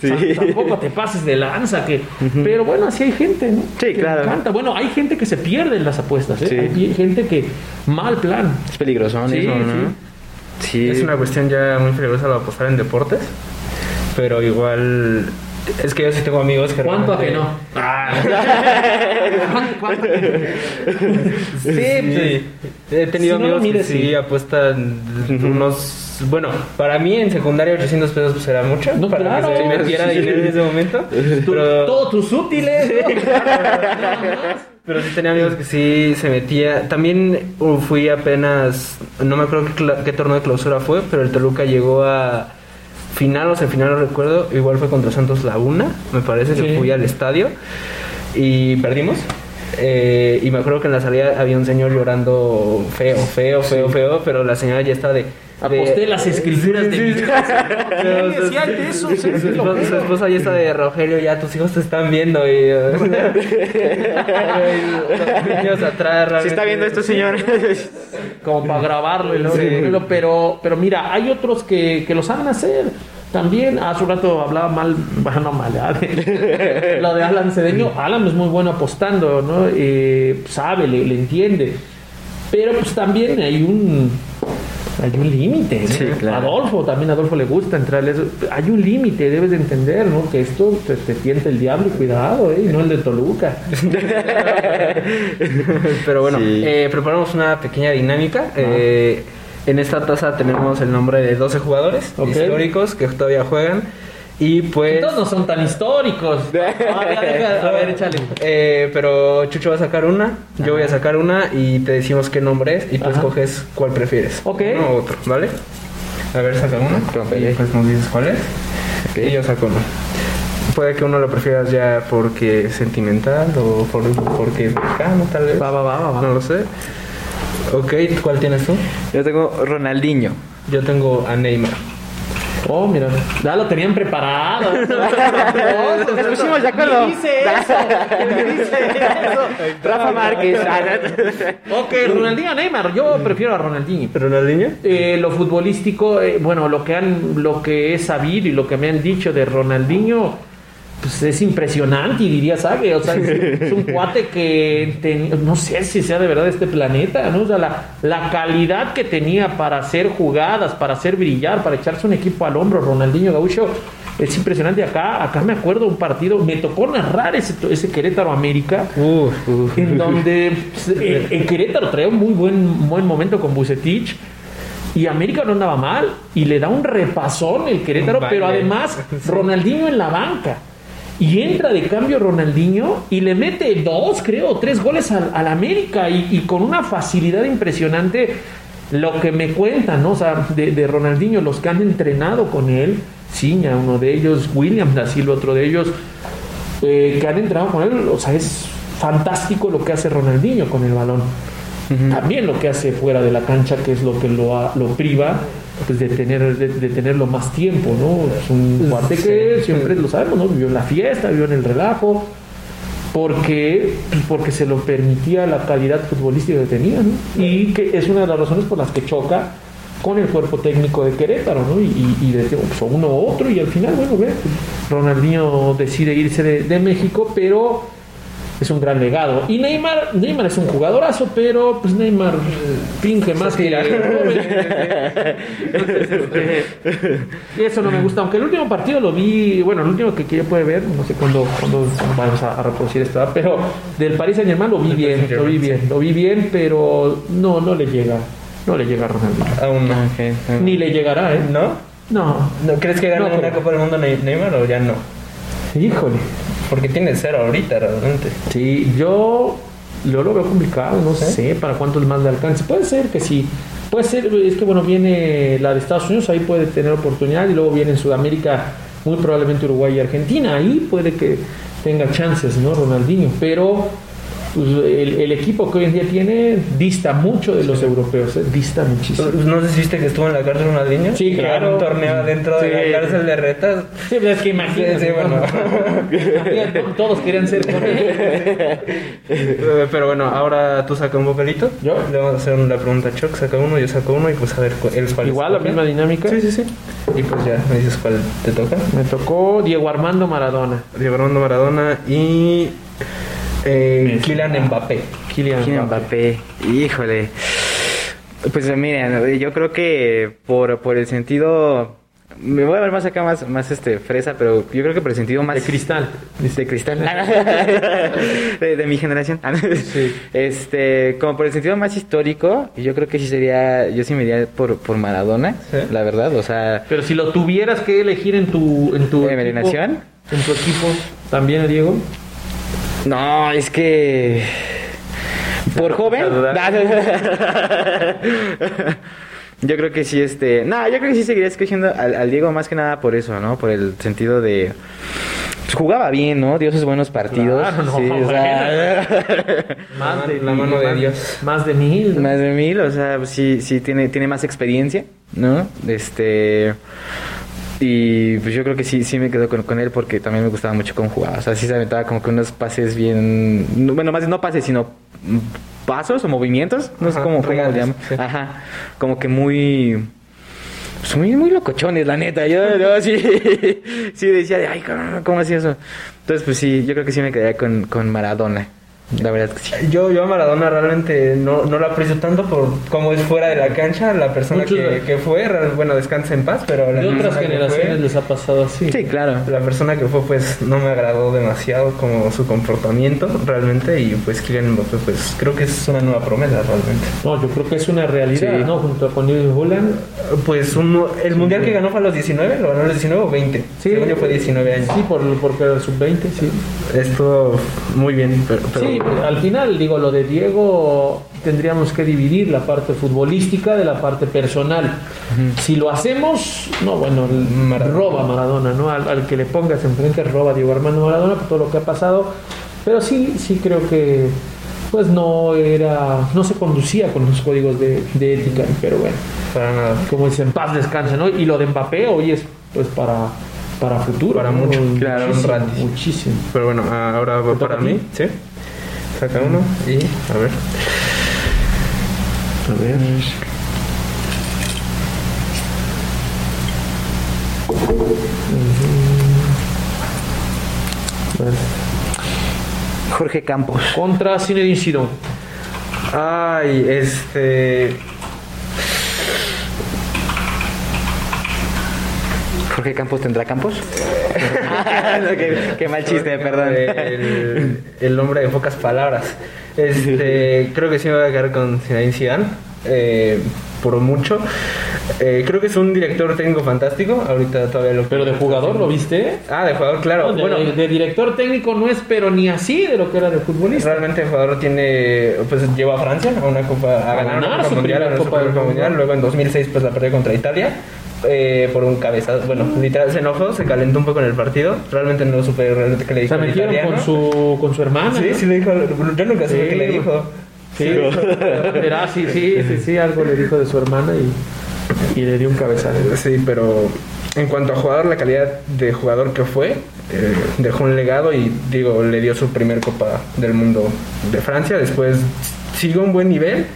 A: Sí. tampoco te pases de lanza, que. Pero bueno, así hay gente, ¿no?
B: Sí,
A: que
B: claro.
A: encanta. Bueno, hay gente que se pierde en las apuestas, ¿eh? Hay gente que mal plan.
B: Es peligroso, sí, ¿no?
C: Sí. Es una cuestión ya muy peligrosa lo apostar en deportes, pero igual es que yo sí tengo amigos que.
A: ¿Cuánto a que no? Ah. ¿Cuánto,
C: sí, sí. He tenido amigos que sí, apuestan unos. Bueno, para mí en secundaria 800 pesos pues era mucho.
A: No,
C: para
A: claro.
C: que se metiera dinero en ese momento.
A: pero... Todos tus útiles.
C: Pero sí tenía amigos que sí se metía. También uh, fui apenas. No me acuerdo qué, qué torneo de clausura fue, pero el Toluca llegó a final o final no recuerdo, igual fue contra Santos Laguna, me parece, que fui al estadio y perdimos. Eh, y me acuerdo que en la salida había un señor llorando feo, feo, feo, feo, pero la señora ya estaba de...
A: Aposté las escrituras de mi?
C: Su, esposa ya está de Rogelio, ya tus hijos te están viendo y...
B: atrás,
C: Si está viendo esto, señor.
A: Como para grabarlo y luego, pero, pero mira, hay otros que, que lo saben hacer. También, hace un rato hablaba mal, bueno, mal, lo de Alan Cedeño. Alan es muy bueno apostando, ¿no? Eh, sabe, le, entiende. Pero pues también hay un hay un límite. Adolfo, también a Adolfo le gusta entrar. Hay un límite, debes de entender, ¿no? Que esto te, te tienta el diablo, cuidado, ¿eh? no el de Toluca.
C: Pero bueno, eh, preparamos una pequeña dinámica. Eh, en esta taza tenemos el nombre de 12 jugadores históricos que todavía juegan. Y pues.
A: No son tan históricos. a ver, échale.
C: Eh, pero Chucho va a sacar una, yo voy a sacar una y te decimos qué nombre es y tú escoges cuál prefieres.
A: Ok.
C: Uno u otro, ¿vale? A ver, saca uno. Y después nos dices cuál es. Y yo saco uno. Puede que uno lo prefieras ya porque es sentimental o por, porque es mexicano, tal vez.
A: Va, va, va, va.
C: No lo sé. Ok, ¿cuál tienes tú?
B: Yo tengo Ronaldinho.
C: Yo tengo a Neymar.
A: Oh, mira, ya lo tenían preparado.
B: Nos pusimos ya con lo...
A: dice eso? dice eso?
B: Rafa Márquez.
A: ok, Ronaldinho Neymar. Yo prefiero a Ronaldinho.
C: ¿Ronaldinho?
A: Eh, lo futbolístico, eh, bueno, lo que han, lo que he sabido y lo que me han dicho de Ronaldinho pues es impresionante y diría, ¿sabe? O sea, es, un cuate que no sé si sea de verdad este planeta, ¿no? O sea, la, la, calidad que tenía para hacer jugadas, para hacer brillar, para echarse un equipo al hombro, Ronaldinho Gaucho, es impresionante. Acá, acá me acuerdo un partido, me tocó narrar ese, ese Querétaro América, en donde pues, en, Querétaro traía un muy buen, buen momento con Bucetich. Y América no andaba mal y le da un repasón el Querétaro, pero además Ronaldinho en la banca. Y entra de cambio Ronaldinho y le mete dos, creo, tres goles al, América y, con una facilidad impresionante. lo que me cuentan, ¿no? O sea, de, de Ronaldinho, los que han entrenado con él, Ciña, uno de ellos, William da Silva, otro de ellos, eh, que han entrenado con él, o sea, es fantástico lo que hace Ronaldinho con el balón. También lo que hace fuera de la cancha, que es lo que lo, lo priva pues, de, tener, de, de tenerlo más tiempo, ¿no? Es un cuate que siempre lo sabemos, ¿no? Vivió en la fiesta, vivió en el relajo, porque, pues, porque se lo permitía la calidad futbolística que tenía, ¿no? Y que es una de las razones por las que choca con el cuerpo técnico de Querétaro, ¿no? Y, y- y de pues, uno u otro, y al final, bueno, ve, Ronaldinho decide irse de, de México, pero es un gran legado. Y Neymar, Neymar es un jugadorazo, pero pues Neymar eh, finge más que Entonces, este, y eso no me gusta. Aunque el último partido lo vi, bueno, el último que, yo pude ver, no sé cuándo, cuándo vamos a, a reproducir esto, ¿verdad? pero del Paris Saint Germain lo vi bien, lo vi bien, lo vi bien, pero no, no le llega, no le llega a Ronaldinho.
C: Aún no.
A: Ni le llegará, ¿eh?
C: ¿No?
A: No,
C: ¿No ¿Crees que gane
A: No,
C: una Copa del Mundo Ney- Neymar o ya no?
A: híjole.
C: Porque tiene cero ahorita realmente.
A: Sí, yo lo, lo veo complicado, no
C: ¿Sí?
A: sé para cuántos más le alcance. Puede ser que sí. Puede ser, es que bueno, viene la de Estados Unidos, ahí puede tener oportunidad, y luego viene en Sudamérica, muy probablemente Uruguay y Argentina, ahí puede que tenga chances, ¿no? Ronaldinho, pero pues, el, el equipo que hoy en día tiene dista mucho de los europeos, ¿eh? dista muchísimo.
C: ¿No sé si viste que estuvo en la cárcel Ronaldinho?
A: Sí, claro.
C: un torneo dentro
A: Sí.
C: de la cárcel de retas.
A: Sí, pero es que imagínate,
C: Sí, sí, bueno.
A: Imagínate, todos querían ser con él.
C: Eh, Pero bueno, ahora tú saca un papelito.
A: ¿Yo?
C: Le vamos a hacer la pregunta a Chuck, saca uno, yo saco uno y pues a ver él cuál
A: Igual la misma dinámica.
C: Sí, sí, sí. Y pues ya, me dices cuál te toca.
A: Me tocó Diego Armando Maradona.
C: Diego Armando Maradona y eh,
A: Messi.
C: Kylian Mbappé.
A: Kylian
B: Kylian
A: Mbappé.
B: Mbappé, híjole. Pues miren, yo creo que por, por el sentido, me voy a ver más acá más, más este fresa, pero yo creo que por el sentido más
A: De cristal.
B: de cristal de, de mi generación.
A: Sí.
B: Este, como por el sentido más histórico, yo creo que sí sería, yo sí me iría por, por Maradona,
C: Sí.
B: la verdad, o sea,
A: Pero si lo tuvieras que elegir en tu en tu
B: en
A: tu equipo también Diego.
B: No, es que por joven. Yo creo que sí, este. No, yo creo que sí seguiría escogiendo al, al Diego más que nada por eso, ¿no? Por el sentido de. pues, jugaba bien, ¿no? Dio sus buenos partidos.
A: Claro, no,
B: sí, o sea,
A: Más de
C: la mano de
A: más-
C: Dios.
A: Más de mil.
B: más de mil, o sea, sí, sí tiene, tiene más experiencia, ¿no? Este. Y pues yo creo que sí, sí me quedo con, con él porque también me gustaba mucho cómo jugaba. O sea, sí se aventaba como que unos pases bien. no, Bueno, más no pases, sino pasos o movimientos. No sé
C: Ajá,
B: cómo, cómo llaman.
C: sí.
B: Ajá. Como que muy. Pues muy, muy locochones, la neta. Yo, yo sí, sí decía, de, ay, ¿cómo hacía eso? Entonces, pues sí, yo creo que sí me quedaría con, con Maradona. La verdad que sí.
C: Yo, yo a Maradona realmente no, no lo aprecio tanto por cómo es fuera de la cancha, la persona que, que fue, bueno, descansa en paz, pero la
A: De otras generaciones
C: fue-
A: les ha pasado así.
B: Sí, claro.
C: La persona que fue pues no me agradó demasiado como su comportamiento realmente y pues Kylian Mbappé pues creo que es una nueva promesa realmente.
A: No, yo creo que es una realidad,
B: Sí.
A: ¿no? Junto con Neil Holland.
C: Pues un- el mundial que ganó fue a los 19, lo ganó a los 19 o 20.
A: Sí.
C: Según yo fue 19 años.
A: Sí, por, porque era sub-20, sí.
C: Esto muy bien, pero, pero-
A: Sí, al final, digo, lo de Diego tendríamos que dividir la parte futbolística de la parte personal. Si lo hacemos, no, bueno,
C: Maradona.
A: roba Maradona, ¿no? Al, al que le pongas enfrente roba Diego Armando Maradona por todo lo que ha pasado. Pero sí, sí creo que pues no era, no se conducía con los códigos de, de ética, pero bueno,
C: para nada.
A: como dicen, paz descanse, ¿no? Y lo de Mbappé hoy es pues para, para futuro.
C: Para
A: ¿no?
C: mucho, claro, un
A: muchísimo, muchísimo.
C: Pero bueno, ahora va
A: ¿Te toca
C: para mí, ¿sí? Saca uno y a ver.
A: A ver.
B: Jorge Campos.
A: Contra Zinedine Zidane.
C: Ay, este
B: ¿Jorge Campos tendrá campos? No, qué, qué mal chiste, perdón.
C: El, el hombre de pocas palabras. Este, creo que sí me voy a quedar con Zinedine Zidane. eh, por mucho. Eh, creo que es un director técnico fantástico. Ahorita todavía lo.
A: Pero de jugador, ¿lo viste?
C: Ah, de jugador, claro.
A: No, de,
C: bueno,
A: de- de director técnico no es, pero ni así de lo que era de futbolista.
C: Realmente el jugador tiene, pues llevó a Francia a una copa, a,
A: A
C: ganar,
A: ganar
C: una copa
A: su
C: mundial,
A: primera
C: a
A: Copa Mundo.
C: mundial. Luego en 2006 pues la perdió contra Italia eh, por un cabezazo. Bueno, literal se enojó, se calentó un poco en el partido. Realmente no supe realmente qué le dijo
A: Se
C: el
A: metieron
C: italiano.
A: con su, con su hermana.
C: Sí,
A: ¿no?
C: sí le dijo. Yo nunca supe
A: Sí,
C: qué le dijo.
A: Sí, Era, sí, sí, sí, sí, algo le dijo de su hermana y, y le dio un cabezazo.
C: Sí, pero en cuanto a jugador, la calidad de jugador que fue, eh, dejó un legado y digo, le dio su primer Copa del Mundo de Francia. Después siguió un buen nivel.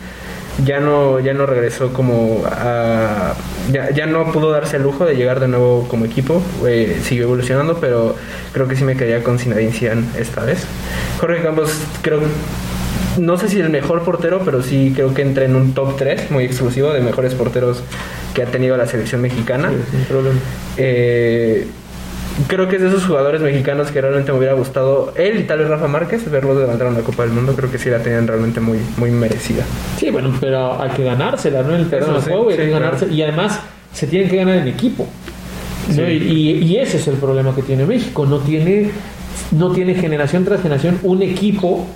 C: Ya no, ya no regresó como a. Ya, ya no pudo darse el lujo de llegar de nuevo como equipo. eh, siguió evolucionando, pero creo que sí me quedaría con Zinedine Zidane esta vez. Jorge Campos, creo no sé si el mejor portero, pero sí creo que entra en un top 3 muy exclusivo de mejores porteros que ha tenido la selección mexicana.
A: Sí, sin problema.
C: Eh, creo que es de esos jugadores mexicanos que realmente me hubiera gustado él y tal vez Rafa Márquez verlos levantar una Copa del Mundo. Creo que sí la tenían realmente muy, muy merecida.
A: Sí, bueno, pero hay que ganársela, ¿no? En el terreno de
C: sí,
A: juego hay
C: sí,
A: que
C: claro.
A: ganarse. Y además se tienen que ganar en equipo. ¿no?
C: Sí.
A: Y, y ese es el problema que tiene México. No tiene, no tiene generación tras generación un equipo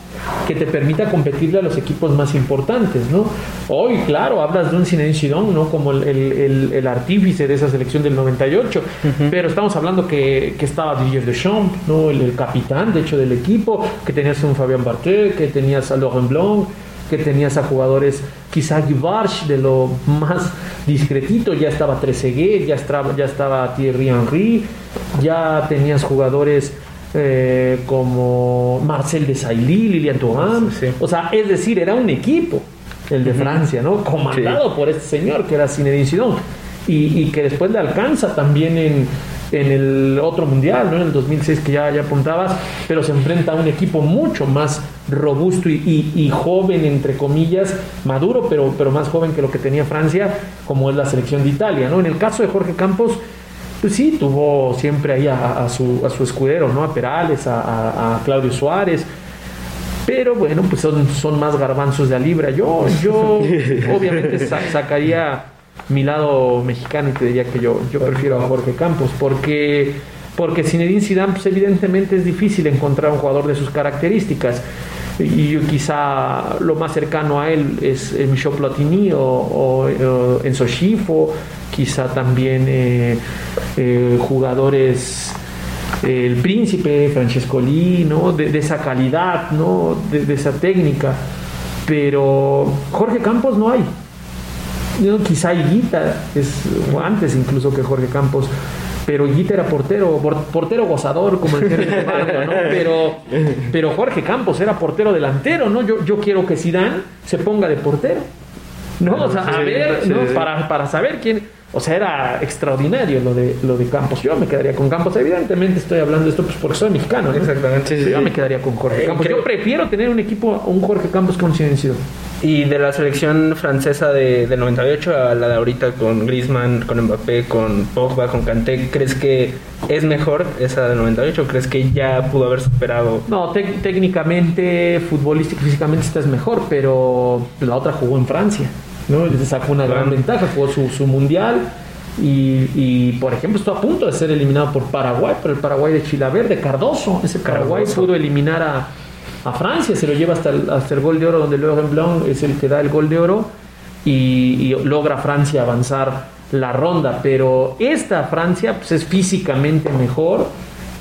A: que te permita competirle a los equipos más importantes, ¿no? Hoy, claro, hablas de un Zinedine Zidane, ¿no? Como el, el- el- el artífice de esa selección del 98, pero estamos hablando que, que estaba Didier Deschamps, ¿no? El, capitán, de hecho, del equipo, que tenías a un Fabián Barthez, que tenías a Laurent Blanc, que tenías a jugadores, quizá Guivarch de lo más discretito, ya estaba Trezeguet, ya estaba, ya estaba Thierry Henry, ya tenías jugadores eh, como Marcel Desailly, Lilian Thuram,
C: Sí, sí.
A: o sea, es decir, era un equipo, el de Francia, ¿no? Comandado por este señor que era Zinedine Zidane y, y que después le alcanza también en, en el otro mundial, ¿no? En el 2006 que ya, ya apuntabas, pero se enfrenta a un equipo mucho más robusto y, y- y joven, entre comillas, maduro, pero, pero más joven que lo que tenía Francia, como es la selección de Italia, ¿no? En el caso de Jorge Campos, pues sí, tuvo siempre ahí a, a su, a su escudero, ¿no? A Perales, a, Claudio Suárez. Pero bueno, pues son, son más garbanzos de a libra. Yo, yo obviamente sa- sacaría mi lado mexicano y te diría que yo, yo prefiero a Jorge Campos, porque, porque Zinedine Zidane, pues evidentemente es difícil encontrar un jugador de sus características. Y yo quizá lo más cercano a él es Michel Platini o, o, o Enzo Schifo, quizá también eh, eh, jugadores eh, el príncipe Francescoli, ¿no? De, de esa calidad, ¿no? De, de esa técnica. Pero Jorge Campos no hay. No, quizá Higuita es antes incluso que Jorge Campos. Pero Higuita era portero, por- portero gozador, como el Pardo, ¿no? Pero, pero Jorge Campos era portero delantero, ¿no? Yo, yo quiero que Zidane se ponga de portero. ¿no? O sea, a ver, ¿no? Para, para saber quién. O sea, era extraordinario lo de, lo de Campos. Yo me quedaría con Campos. Evidentemente estoy hablando de esto pues porque soy mexicano. ¿no?
C: Exactamente, sí, sí,
A: Yo me quedaría con Jorge
C: Eh,
A: Campos.
C: creo-
A: Yo prefiero tener un equipo, un Jorge Campos con Silencio.
C: Y de la selección francesa de, del 98 a la de ahorita con Griezmann, con Mbappé, con Pogba, con Kanté, ¿crees que es mejor esa del 98? ¿Crees que ya pudo haber superado?
A: No, técnicamente, futbolística, físicamente esta es mejor, pero la otra jugó en Francia, ¿no? Sacó una gran ventaja, jugó su, su mundial. Y, y, por ejemplo, estuvo a punto de ser eliminado por Paraguay, pero el Paraguay de Chilaverde, Cardoso, ese Paraguay
C: Cardoso.
A: pudo eliminar a, a Francia, se lo lleva hasta el, hasta el gol de oro, donde Laurent Blanc es el que da el gol de oro y, y logra Francia avanzar la ronda. Pero esta Francia pues, es físicamente mejor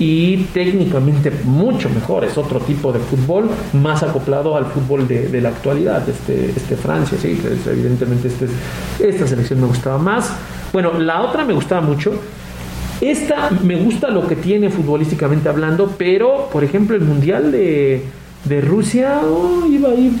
A: y técnicamente mucho mejor. Es otro tipo de fútbol más acoplado al fútbol de, la actualidad. Este, este Francia, sí, evidentemente este, es- esta selección me gustaba más. Bueno, la otra me gustaba mucho. Esta me gusta lo que tiene futbolísticamente hablando, pero por ejemplo el Mundial de, de Rusia oh, iba a ir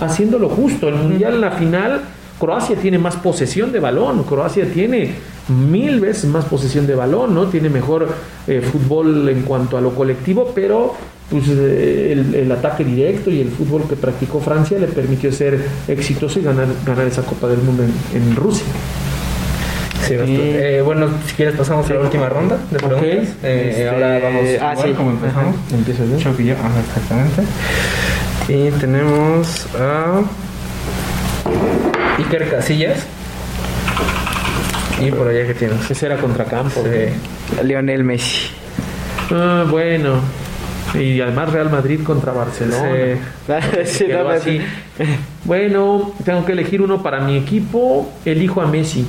A: haciendo lo justo. El Mundial en la final, Croacia tiene más posesión de balón, Croacia tiene mil veces más posesión de balón, ¿no? Tiene mejor eh, fútbol en cuanto a lo colectivo, pero pues, eh, el, el ataque directo y el fútbol que practicó Francia le permitió ser exitoso y ganar, ganar esa Copa del Mundo en, en Rusia.
C: Sí. Eh, bueno, si quieres pasamos a la última ronda de preguntas. Eh,
A: Este,
C: ahora vamos
B: ah,
C: igual
B: sí.
C: como empezamos.
A: Ajá. Empieza yo.
C: Choque y yo, ajá, exactamente. Y tenemos a Iker Casillas. Y por allá que tienes.
A: Ese era contra campo.
C: Sí.
B: Lionel Messi.
A: Ah, bueno. Y además Real Madrid contra Barcelona.
B: Sí, no,
A: así. Bueno, tengo que elegir uno para mi equipo. Elijo a Messi.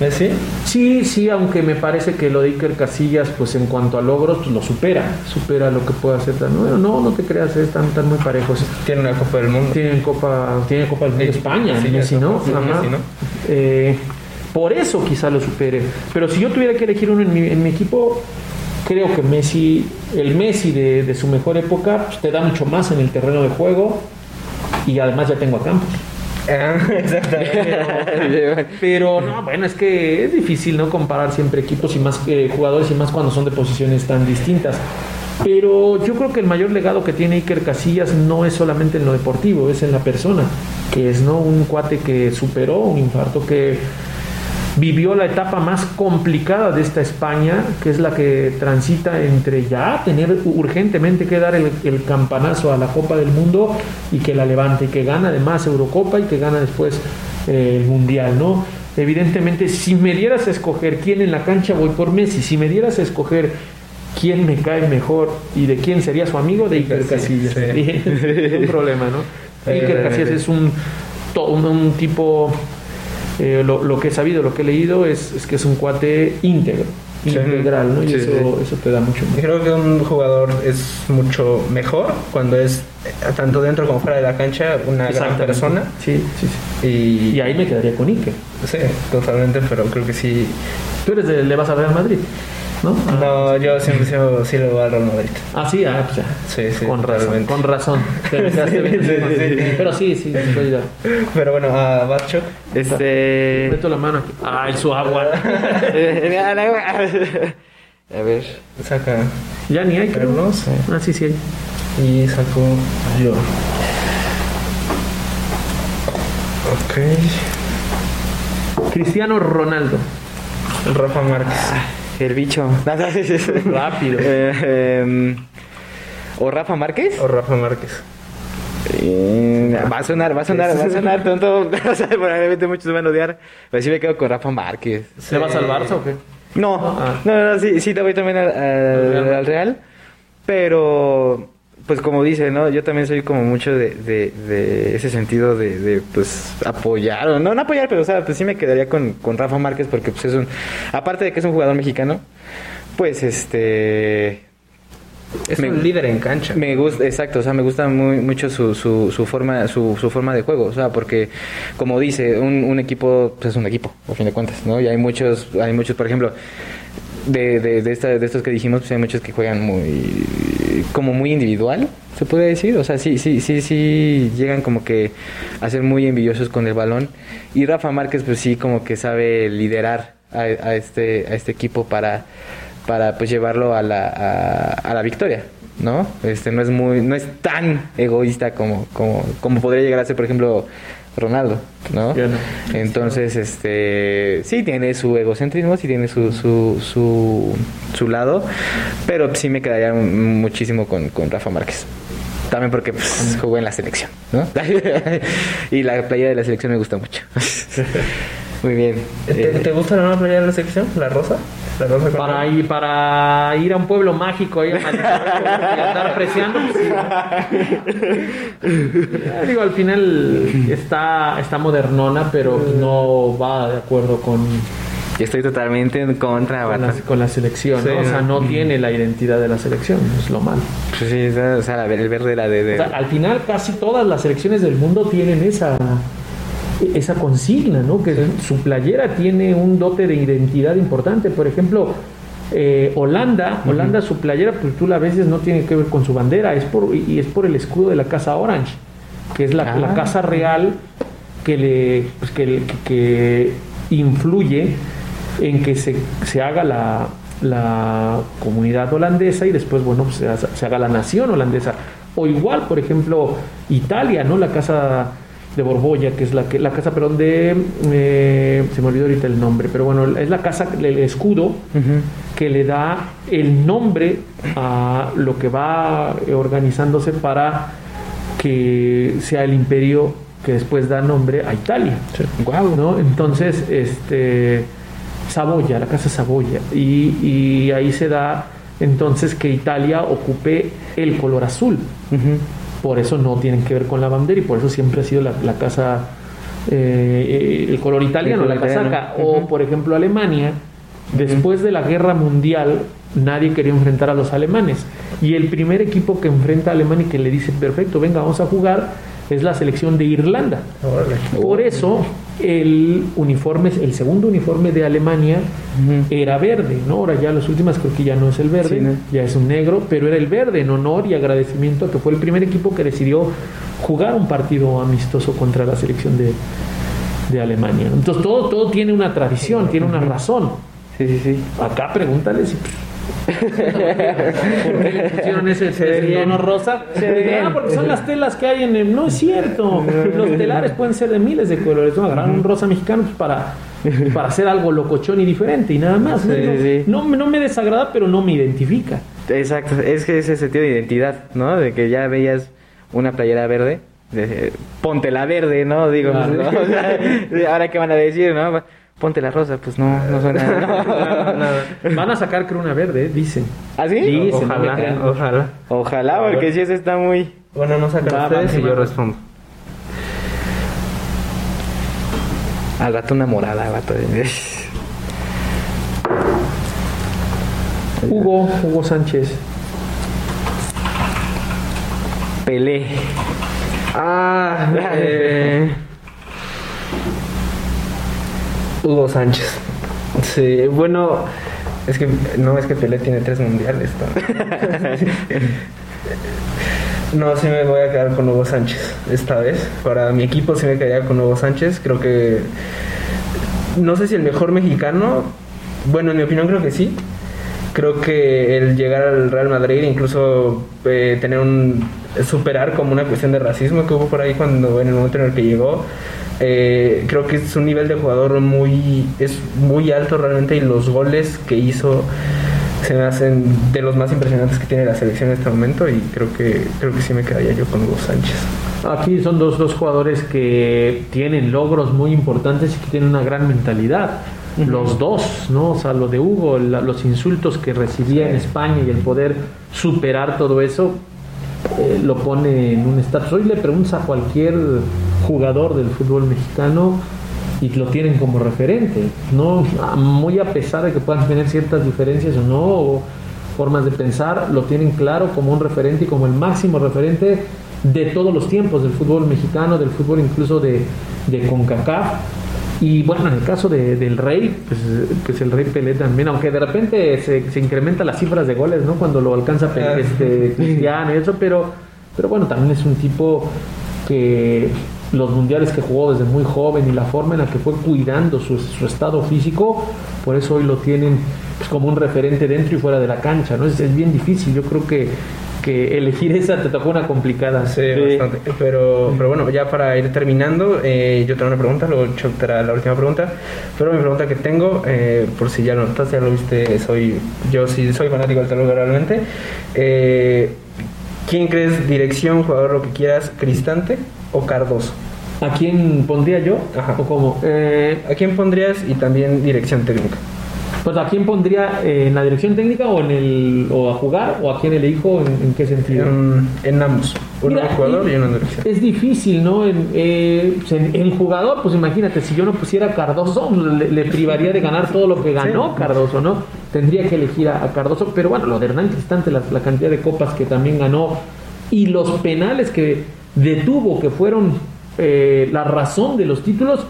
C: ¿Messi?
A: Sí, sí, aunque me parece que lo de Iker Casillas, pues en cuanto a logros, pues lo supera. Supera lo que puede hacer. Tan, no, no, no te creas, están, están muy parejos.
C: Tiene una Copa del Mundo.
A: Tienen Copa, tiene Copa del Mundo
C: Sí,
A: España,
C: sí,
A: Messi, ¿no?
C: sí,
A: Ajá.
C: Messi, ¿no?
A: Eh, por eso quizá lo supere. Pero si yo tuviera que elegir uno en mi, en mi equipo, creo que Messi, el Messi de, de su mejor época, pues, te da mucho más en el terreno de juego y además ya tengo a Campos.
C: Ah, exactamente.
A: Pero no, bueno, es que es difícil no comparar siempre equipos y más eh, jugadores y más cuando son de posiciones tan distintas. Pero yo creo que el mayor legado que tiene Iker Casillas no es solamente en lo deportivo, es en la persona, que es no un cuate que superó un infarto, que vivió la etapa más complicada de esta España, que es la que transita entre ya tener urgentemente que dar el, el campanazo a la Copa del Mundo y que la levante, y que gana además Eurocopa y que gana después eh, el Mundial, ¿no? Evidentemente, si me dieras a escoger quién en la cancha, voy por Messi. Si me dieras a escoger quién me cae mejor y de quién sería su amigo, de Iker Casillas.
C: sí.
A: un problema, ¿no? Iker Casillas es un, un, un tipo, eh, lo, lo que he sabido, lo que he leído, es, es que es un cuate íntegro,
C: Sí.
A: integral, ¿no? Y
C: Sí,
A: eso,
C: sí.
A: eso te da mucho más.
C: Creo que un jugador es mucho mejor cuando es eh, tanto dentro como fuera de la cancha una gran persona.
A: Sí, sí, sí.
C: Y,
A: Y ahí me quedaría con Iker.
C: sí, totalmente, pero creo que sí.
A: Tú eres de, le vas a Real Madrid, ¿no?
C: No, yo siempre sigo- sí le voy al Real Madrid.
A: Ah, sí, ah, pues ya.
C: Sí, sí,
A: con razón, con razón. Te bien
C: Sí, sí, sí.
A: Pero sí, sí, estoy ya.
C: Pero bueno, a Batchuk.
B: Este.
A: Meto la mano aquí. Ay, su agua.
B: A ver.
C: Saca
A: ya ni hay, creo.
C: Pero no sé.
A: Ah, sí, sí hay.
C: y sacó yo. Ok.
A: Cristiano Ronaldo.
C: Rafa Márquez.
B: El bicho.
A: Rápido.
B: Eh, em, ¿O Rafa Márquez?
C: O Rafa Márquez.
B: Eh, va a sonar, va a sonar, va a sonar tonto. O sea, probablemente muchos me van a odiar. Pero sí me quedo con Rafa Márquez.
A: ¿Le vas al Barça o qué?
B: No,
A: Ah.
B: no, no, sí, sí te voy también al, al-
A: Al Real.
B: al Real. Pero, pues como dice, ¿no? Yo también soy como mucho de, de, de ese sentido de, de, pues, apoyar, o no, no apoyar, pero, o sea, pues sí me quedaría con, con Rafa Márquez porque, pues, es un, aparte de que es un jugador mexicano, pues, este,
C: Es
B: Me-
C: un líder en cancha.
B: me gusta, exacto, o sea, me gusta muy, mucho su, su, su forma, su, su forma de juego, o sea, porque como dice, un, un equipo pues es un equipo, a fin de cuentas, ¿no? Y hay muchos, hay muchos, por ejemplo, de, de, de, esta- de estos que dijimos, pues hay muchos que juegan muy, como muy individual, se puede decir, o sea, sí, sí, sí, sí, llegan como que a ser muy envidiosos con el balón. Y Rafa Márquez, pues sí, como que sabe liderar a, este, a este equipo para para pues llevarlo a la, a, a la victoria, ¿no? Este no es muy, no es tan egoísta como, como, como podría llegar a ser, por ejemplo, Ronaldo, ¿no? Entonces, este sí tiene su egocentrismo, sí tiene su, su, su, su lado, pero sí me quedaría muchísimo con, con Rafa Márquez. También porque pues, jugó en la selección, ¿no? y la playa de la selección me gusta mucho. Muy bien.
C: ¿Te,
B: Eh,
C: te gusta la nueva playa de la selección? ¿La rosa? ¿La rosa
A: Para ir, para ir a un pueblo mágico ahí a y andar apreciando. pues, Digo, al final está, está modernona, pero no va de acuerdo con,
B: Yo estoy totalmente en contra,
A: con, la, con la selección. ¿no?
C: Sí.
A: O sea, no tiene la identidad de la selección, es lo malo.
B: Pues sí, o sea, el verde la de... de-
A: O sea, al final casi todas las selecciones del mundo tienen esa esa consigna, ¿no? Que su playera tiene un dote de identidad importante. Por ejemplo, eh, Holanda, Holanda su playera, pues tú la veces no tiene que ver con su bandera, es por y es por el escudo de la casa Orange, que es la,
B: Ah.
A: la casa real que le pues, que, que influye en que se, se haga la, la comunidad holandesa y después, bueno, pues, se, se haga la nación holandesa. O igual, por ejemplo, Italia, ¿no? La casa de Borbolla, que es la, que, la casa, perdón, de... eh, se me olvidó ahorita el nombre, pero bueno, es la casa, el escudo que le da el nombre a lo que va organizándose para que sea el imperio que después da nombre a Italia. ¿no? Entonces, este, Saboya, la casa Saboya, y, y ahí se da entonces que Italia ocupe el color azul. Por eso no tienen que ver con la bandera y por eso siempre ha sido la, la casa, eh, el color italiano,
B: El
A: la casaca. O por ejemplo Alemania, después de la guerra mundial, nadie quería enfrentar a los alemanes. Y el primer equipo que enfrenta a Alemania y que le dice, perfecto, venga, vamos a jugar, es la selección de Irlanda. Por eso el uniforme, el segundo uniforme de Alemania era verde, ¿no? Ahora ya las últimas creo que ya no es el verde,
B: Sí, ¿no?
A: ya es un negro, pero era el verde en honor y agradecimiento a que fue el primer equipo que decidió jugar un partido amistoso contra la selección de, de Alemania. Entonces todo, todo tiene una tradición, tiene una razón.
B: Sí, sí, sí.
A: Acá pregúntale si... ¿Por qué le pusieron ese, ese tono rosa? Ah, porque son las telas que hay en el... No es cierto. Los telares pueden ser de miles de colores. No, agarraron un rosa mexicano pues, para, para hacer algo locochón y diferente y nada más. ¿no?
B: Sí, sí.
A: No, no me desagrada, pero no me identifica.
B: Exacto, es que ese sentido de identidad, ¿no? De que ya veías una playera verde, de, ponte la verde, ¿no? Digo,
A: Claro.
B: ¿no? O sea, de, ahora qué van a decir, ¿no? Ponte la rosa, pues no, no suena. ¿no?
A: Van a sacar creo una verde, dicen.
B: ¿Ah, sí?
A: Dicen, no
C: Ojalá,
A: crean.
C: ojalá.
B: Ojalá, porque si eso está muy.
C: Bueno, no sacan
A: Va,
C: ustedes y yo respondo.
B: Al rato una morada, vato.
A: Hugo, Hugo Sánchez.
B: Pelé.
C: Ah, eh, Hugo Sánchez. Sí, bueno, es que no es que Pelé tiene tres mundiales. ¿no? No, sí me voy a quedar con Hugo Sánchez esta vez. Para mi equipo sí me quedaría con Hugo Sánchez. Creo que no sé si el mejor mexicano. Bueno, en mi opinión creo que sí. Creo que el llegar al Real Madrid, incluso eh, tener un superar como una cuestión de racismo que hubo por ahí cuando en el momento en el que llegó, eh, creo que es un nivel de jugador muy es muy alto realmente y los goles que hizo se me hacen de los más impresionantes que tiene la selección en este momento y creo que creo que sí me quedaría yo con Hugo Sánchez.
A: Aquí son dos, dos jugadores que tienen logros muy importantes y que tienen una gran mentalidad. Los dos, ¿no? O sea, lo de Hugo, la- los insultos que recibía en España y el poder superar todo eso, eh, lo pone en un estatus. Hoy le preguntas a cualquier jugador del fútbol mexicano y lo tienen como referente, ¿no? Muy a pesar de que puedan tener ciertas diferencias o no, o formas de pensar, lo tienen claro como un referente y como el máximo referente de todos los tiempos del fútbol mexicano, del fútbol incluso de, de CONCACAF. Y bueno, en el caso de- del Rey, pues, pues el Rey Pelé también, aunque de repente se, se incrementan las cifras de goles, ¿no? Cuando lo alcanza Pelé, este, Cristiano y eso, pero, pero bueno, también es un tipo que los mundiales que jugó desde muy joven y la forma en la que fue cuidando su, su estado físico, por eso hoy lo tienen pues, como un referente dentro y fuera de la cancha, ¿no? Es, es bien difícil, yo creo que, que elegir esa te tocó una complicada.
C: Sí, bastante. Pero, pero bueno, ya para ir terminando, eh, yo tengo una pregunta, luego Chuck la última pregunta. Pero mi pregunta que tengo, eh, por si ya lo notaste, ya lo viste, soy yo sí soy fanático del Toluca realmente. Eh, ¿Quién crees dirección, jugador, lo que quieras, Cristante o Cardoso?
A: ¿A quién pondría yo?
C: Ajá.
A: ¿O cómo? Eh,
C: ¿A quién pondrías y también dirección técnica?
A: pues ¿a quién pondría eh, en la dirección técnica o en el o a jugar o a quién elijo en, en qué sentido?
C: En, en ambos, uno
A: Mira,
C: jugador
A: y-
C: y uno en dirección.
A: Es difícil, ¿no? En, eh, en jugador, pues imagínate, si yo no pusiera Cardoso, le, le privaría de ganar todo lo que ganó Cardoso, ¿no? Tendría que elegir a, a Cardoso, pero bueno, lo de Hernán Cristante, la, la cantidad de copas que también ganó y los penales que detuvo, que fueron eh, la razón de los títulos,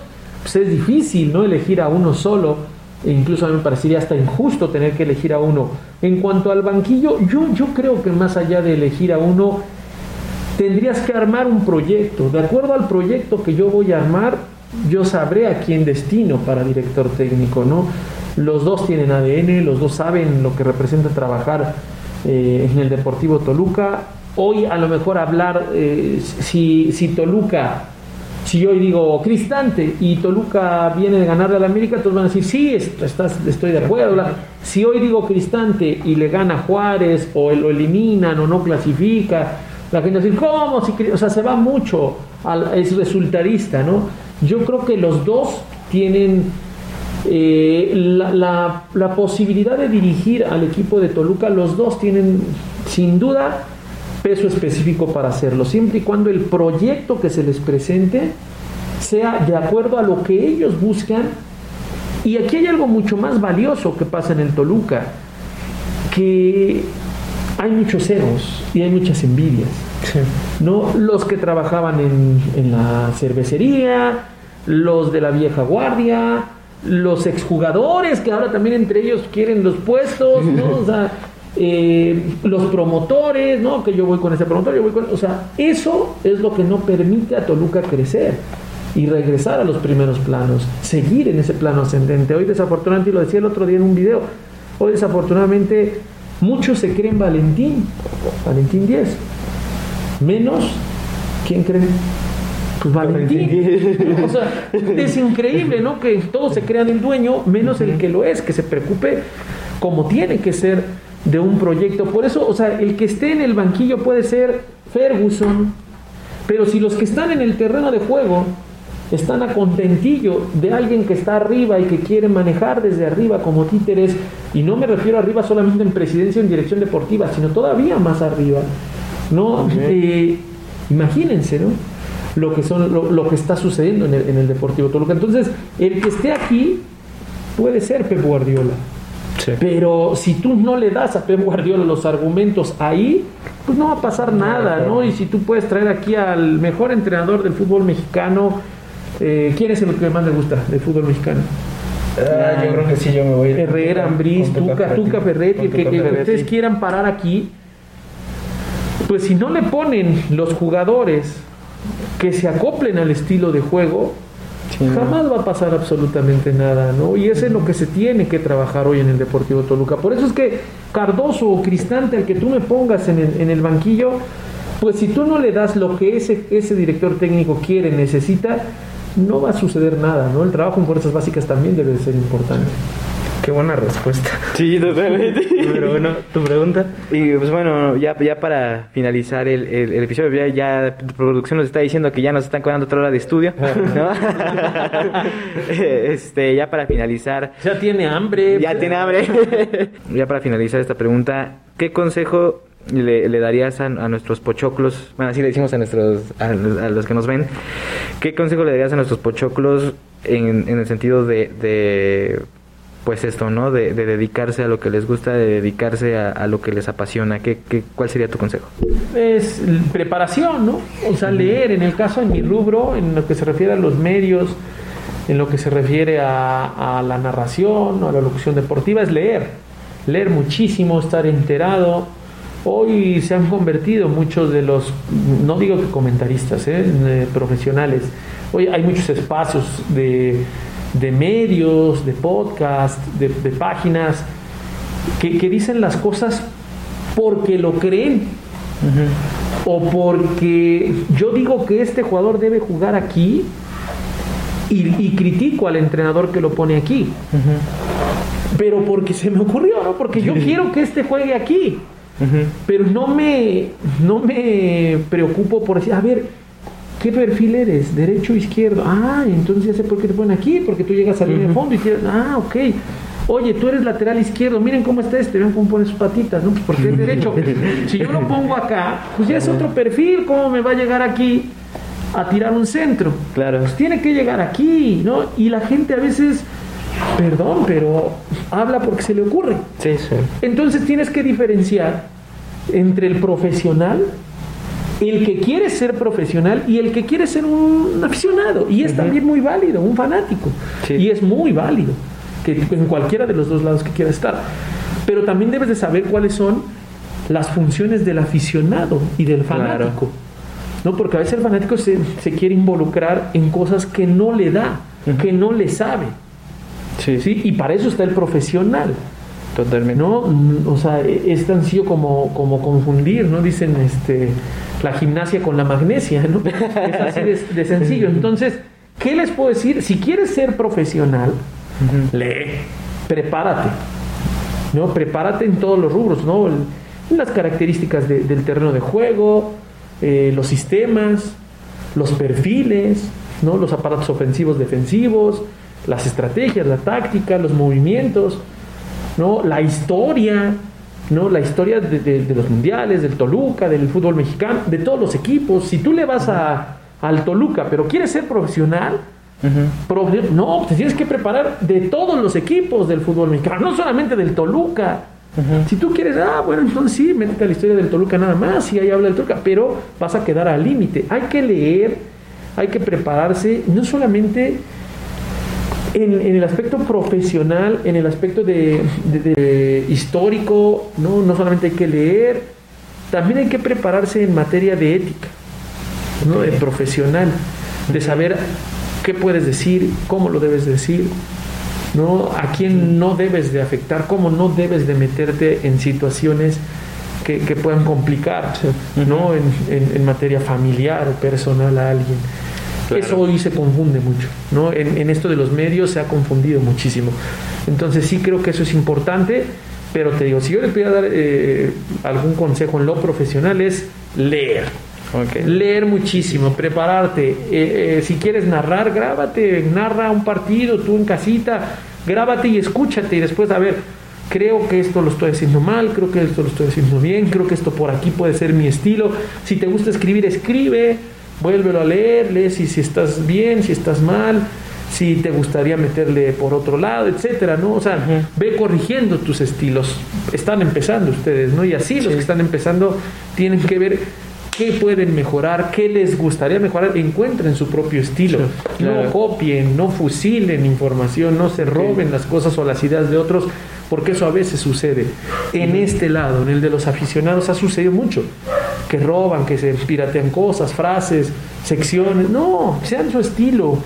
A: pues es difícil, ¿no? Elegir a uno solo. E incluso a mí me parecería hasta injusto tener que elegir a uno. En cuanto al banquillo, yo, yo creo que más allá de elegir a uno, tendrías que armar un proyecto. De acuerdo al proyecto que yo voy a armar, yo sabré a quién destino para director técnico, ¿no? Los dos tienen ADN, los dos saben lo que representa trabajar eh, en el Deportivo Toluca. Hoy a lo mejor hablar, eh, si, si Toluca, si hoy digo Cristante y Toluca viene de ganarle al América, todos van a decir, sí, est- estás, estoy de acuerdo. Si hoy digo Cristante y le gana Juárez o lo eliminan o no clasifica, la gente va a decir, ¿cómo? Si, Cri-?" o sea, se va mucho al- es resultadista, ¿no? Yo creo que los dos tienen eh, la, la- la posibilidad de dirigir al equipo de Toluca, los dos tienen sin duda peso específico para hacerlo, siempre y cuando el proyecto que se les presente sea de acuerdo a lo que ellos buscan. Y aquí hay algo mucho más valioso que pasa en el Toluca, que hay muchos egos y hay muchas envidias. ¿no? Los que trabajaban en, en la cervecería, los de la vieja guardia, los exjugadores que ahora también entre ellos quieren los puestos, ¿no? O sea, eh, los promotores, ¿no? Que yo voy con ese promotor, yo voy con... O sea, eso es lo que no permite a Toluca crecer y regresar a los primeros planos, seguir en ese plano ascendente. Hoy desafortunadamente, y lo decía el otro día en un video, hoy desafortunadamente muchos se creen Valentín, Valentín 10, menos, ¿quién cree? Pues Valentín. O sea, es increíble, ¿no? Que todos se crean el dueño, menos el que lo es, que se preocupe como tiene que ser de un proyecto. Por eso, o sea, el que esté en el banquillo puede ser Ferguson, pero si los que están en el terreno de juego están a contentillo de alguien que está arriba y que quiere manejar desde arriba como títeres, y no me refiero arriba solamente en presidencia o en dirección deportiva, sino todavía más arriba, ¿no? Eh, imagínense, ¿no? Lo que, son, lo, lo que está sucediendo en el, en el Deportivo Toluca. Entonces, el que esté aquí puede ser Pep Guardiola. Pero si tú no le das a Pep Guardiola los argumentos ahí, pues no va a pasar nada, ¿no? Y si tú puedes traer aquí al mejor entrenador del fútbol mexicano, eh, ¿quién es el que más le gusta del fútbol mexicano?
C: Ah, yo creo que sí, yo me voy.
A: Herrera, Ambriz, Tuca, Tuca Ferretti, el que, ustedes quieran parar aquí, pues si no le ponen los jugadores que se acoplen al estilo de juego, jamás va a pasar absolutamente nada, ¿no? Y eso es lo que se tiene que trabajar hoy en el Deportivo Toluca. Por eso es que Cardoso o Cristante, al que tú me pongas en el, en el banquillo, pues si tú no le das lo que ese, ese director técnico quiere, necesita, no va a suceder nada, ¿no? El trabajo en fuerzas básicas también debe de ser importante.
C: Qué buena respuesta.
B: Sí, totalmente.
C: Pero bueno, tu pregunta.
B: Y pues bueno, ya, ya para finalizar el, el, el episodio, ya, ya producción nos está diciendo que ya nos están cobrando otra hora de estudio. ¿no? este, ya para finalizar,
A: Ya tiene hambre.
B: ya tiene hambre. ya para finalizar esta pregunta, ¿qué consejo le, le darías a, a nuestros pochoclos? Bueno, así le decimos a nuestros a, a los que nos ven. ¿Qué consejo le darías a nuestros pochoclos en, en el sentido de, de pues esto, ¿no? De, de dedicarse a lo que les gusta, de dedicarse a, lo que les apasiona. ¿Qué, qué, ¿Cuál sería tu consejo?
A: es preparación, ¿no? O sea, leer, en el caso de mi rubro, en lo que se refiere a los medios, en lo que se refiere a, a la narración, a la locución deportiva, es leer. Leer muchísimo, estar enterado. Hoy se han convertido muchos de los, no digo que comentaristas, ¿eh? Eh, profesionales. Hoy hay muchos espacios de, de medios, de podcast, de, de páginas, que, que dicen las cosas porque lo creen o porque yo digo que este jugador debe jugar aquí y, y critico al entrenador que lo pone aquí. Pero porque se me ocurrió, ¿no? Porque yo quiero que este juegue aquí. Pero no me, no me preocupo por decir, a ver, ¿qué perfil eres? ¿Derecho o izquierdo? Ah, entonces ya sé por qué te ponen aquí, porque tú llegas a línea de fondo y quieres, ah, ok. Oye, tú eres lateral izquierdo, miren cómo está este, ven cómo pone sus patitas, ¿no? Pues porque es derecho. si yo lo pongo acá, pues ya es otro perfil, ¿cómo me va a llegar aquí a tirar un centro?
B: Claro.
A: Pues tiene que llegar aquí, ¿no? Y la gente a veces, perdón, pero habla porque se le ocurre.
C: Sí, sí.
A: Entonces tienes que diferenciar entre el profesional, el que quiere ser profesional y el que quiere ser un aficionado. Y es también muy válido, un fanático.
B: Sí.
A: Y es muy válido, que en cualquiera de los dos lados que quiera estar. Pero también debes de saber cuáles son las funciones del aficionado y del fanático. ¿no? Porque a veces el fanático se, se quiere involucrar en cosas que no le da, que no le sabe.
B: Sí,
A: ¿sí? Y para eso está el profesional.
B: Totalmente.
A: ¿no? O sea, es tan sencillo como, como confundir, ¿no? Dicen este, la gimnasia con la magnesia, ¿no? Es así de, de sencillo. Entonces, ¿qué les puedo decir? Si quieres ser profesional, lee, prepárate, ¿no? Prepárate en todos los rubros, ¿no? El- las características de- del terreno de juego, eh, los sistemas, los perfiles, ¿no? los aparatos ofensivos defensivos, las estrategias, la táctica, los movimientos, ¿no? la historia, ¿no? la historia de, los mundiales, del Toluca, del fútbol mexicano, de todos los equipos. Si tú le vas a, al Toluca, pero quieres ser profesional, no, te tienes que preparar de todos los equipos del fútbol mexicano, no solamente del Toluca. Si tú quieres, ah, bueno, entonces sí, métete a la historia del Toluca nada más, y ahí habla del Toluca, pero vas a quedar al límite. Hay que leer, hay que prepararse, no solamente en, el aspecto profesional, en el aspecto de, histórico, ¿no? no solamente hay que leer, también hay que prepararse en materia de ética, ¿no? de profesional, de saber qué puedes decir, cómo lo debes decir, ¿no? a quién no debes de afectar, cómo no debes de meterte en situaciones que, puedan complicar ¿no? En, materia familiar o personal a alguien. Eso hoy se confunde mucho, ¿no? En, esto de los medios se ha confundido muchísimo. Entonces sí creo que eso es importante, pero te digo, si yo les voy a dar eh, algún consejo en lo profesional es leer. Leer muchísimo, prepararte. Eh, eh, si quieres narrar, grábate, narra un partido tú en casita, grábate y escúchate y después a ver, creo que esto lo estoy haciendo mal, creo que esto lo estoy haciendo bien, creo que esto por aquí puede ser mi estilo. Si te gusta escribir, escribe, vuélvelo a leer, lee si, si estás bien, si estás mal, si te gustaría meterle por otro lado, etcétera, ¿no? O sea, ve corrigiendo tus estilos. Están empezando ustedes, ¿no? Y así los que están empezando tienen que ver qué pueden mejorar, qué les gustaría mejorar, encuentren su propio estilo. No copien, no fusilen información, no se roben las cosas o las ideas de otros, porque eso a veces sucede. En este lado, en el de los aficionados, ha sucedido mucho. Que roban, que se piratean cosas, frases, secciones. No, sean su estilo,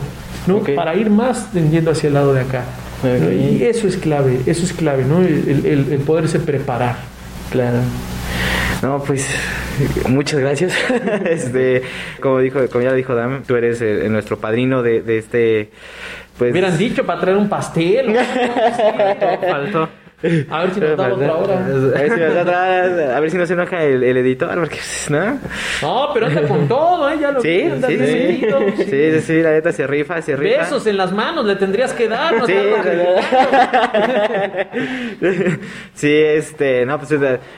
A: ¿no? Para ir más tendiendo hacia el lado de acá. Y eso es clave, eso es clave, ¿no? El, el, el poderse preparar.
B: Claro. No, pues muchas gracias. este, como dijo, como ya dijo Dam, tú eres nuestro padrino de, de este.
A: Pues, hubieran dicho para traer un pastel. faltó. A ver si nos da otra hora.
B: A ver si, no se enoja el, el editor, porque ¿no?
A: No, pero anda con todo, ¿eh? Ya lo
B: sí, sí, sí. sí, sí, sí, la neta se rifa, se rifa.
A: Besos en las manos le tendrías que dar, ¿no? Sí,
B: sí, este, no, pues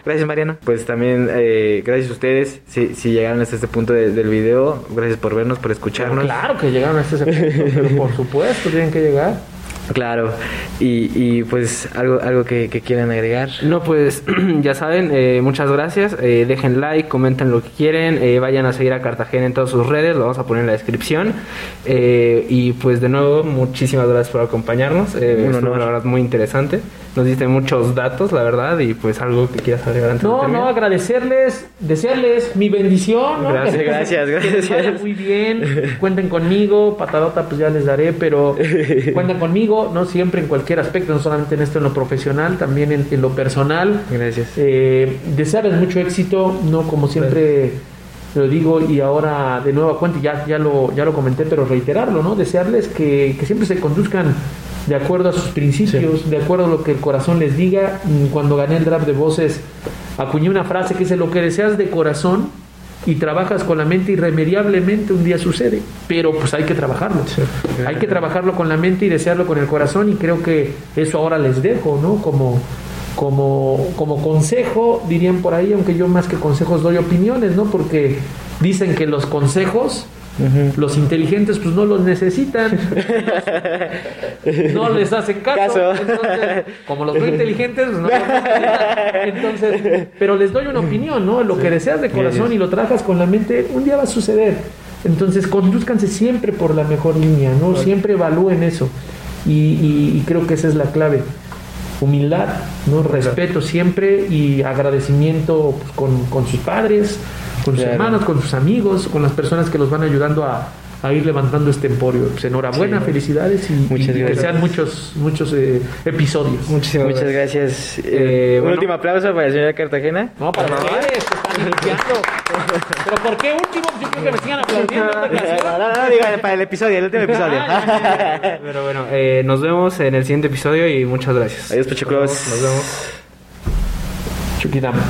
B: gracias Mariano. Pues también eh, gracias a ustedes si, si llegaron hasta este punto del video. Gracias por vernos, por escucharnos.
A: claro que llegaron hasta ese punto, pero por supuesto tienen que llegar.
B: Claro, y, y pues algo, algo que, quieran agregar.
C: No, pues ya saben, eh, muchas gracias. Eh, dejen like, comenten lo que quieren, eh, vayan a seguir a Cartagena en todas sus redes, lo vamos a poner en la descripción. y pues de nuevo, muchísimas gracias por acompañarnos. Eh, la verdad, muy interesante. Nos diste muchos datos, la verdad, y pues algo que quieras agregar antes
A: No, no, agradecerles, desearles mi bendición.
B: Gracias, gracias, gracias.
A: muy bien, cuenten conmigo, patadota pues ya les daré, pero cuenten conmigo, no siempre en cualquier aspecto, no solamente en esto, en lo profesional, también en, lo personal.
B: Gracias.
A: Eh, desearles mucho éxito, no como siempre lo digo y ahora de nuevo cuenta, ya, ya, lo, ya lo comenté, pero reiterarlo, ¿no? Desearles que, que siempre se conduzcan de acuerdo a sus principios, de acuerdo a lo que el corazón les diga. Cuando gané el draft de voces, acuñé una frase que dice, lo que deseas de corazón y trabajas con la mente, irremediablemente un día sucede. Pero pues hay que trabajarlo. Hay que trabajarlo con la mente y desearlo con el corazón y creo que eso ahora les dejo, ¿no? Como, como, como consejo, dirían por ahí, aunque yo más que consejos doy opiniones, ¿no? Porque dicen que los consejos los inteligentes pues no los necesitan. no les hacen caso. Entonces, como los no inteligentes, pues, no los necesitan. Entonces, pero les doy una opinión, ¿no? Lo que deseas de corazón y lo trabajas con la mente, un día va a suceder. Entonces, conduzcanse siempre por la mejor línea, ¿no? Siempre evalúen eso. Y, creo que esa es la clave. Humildad, ¿no? Respeto siempre y agradecimiento pues, con, con sus padres, con sus hermanos, con sus amigos, con las personas que los van ayudando a, ir levantando este emporio. Pues enhorabuena, felicidades y, Muchas que sean muchos, muchos eh, episodios.
B: Muchísimas Muchas gracias. Eh, un último aplauso para la señora Cartagena.
A: No, para ustedes, están iniciando. ¿Pero por qué último? Yo creo que me sigan aplaudiendo.
B: No, no, no, digan para el episodio, el último episodio.
C: Pero bueno, eh, nos vemos en el siguiente episodio y muchas gracias.
B: Adiós, Pacheclos.
C: Nos vemos.
A: Chuquidama.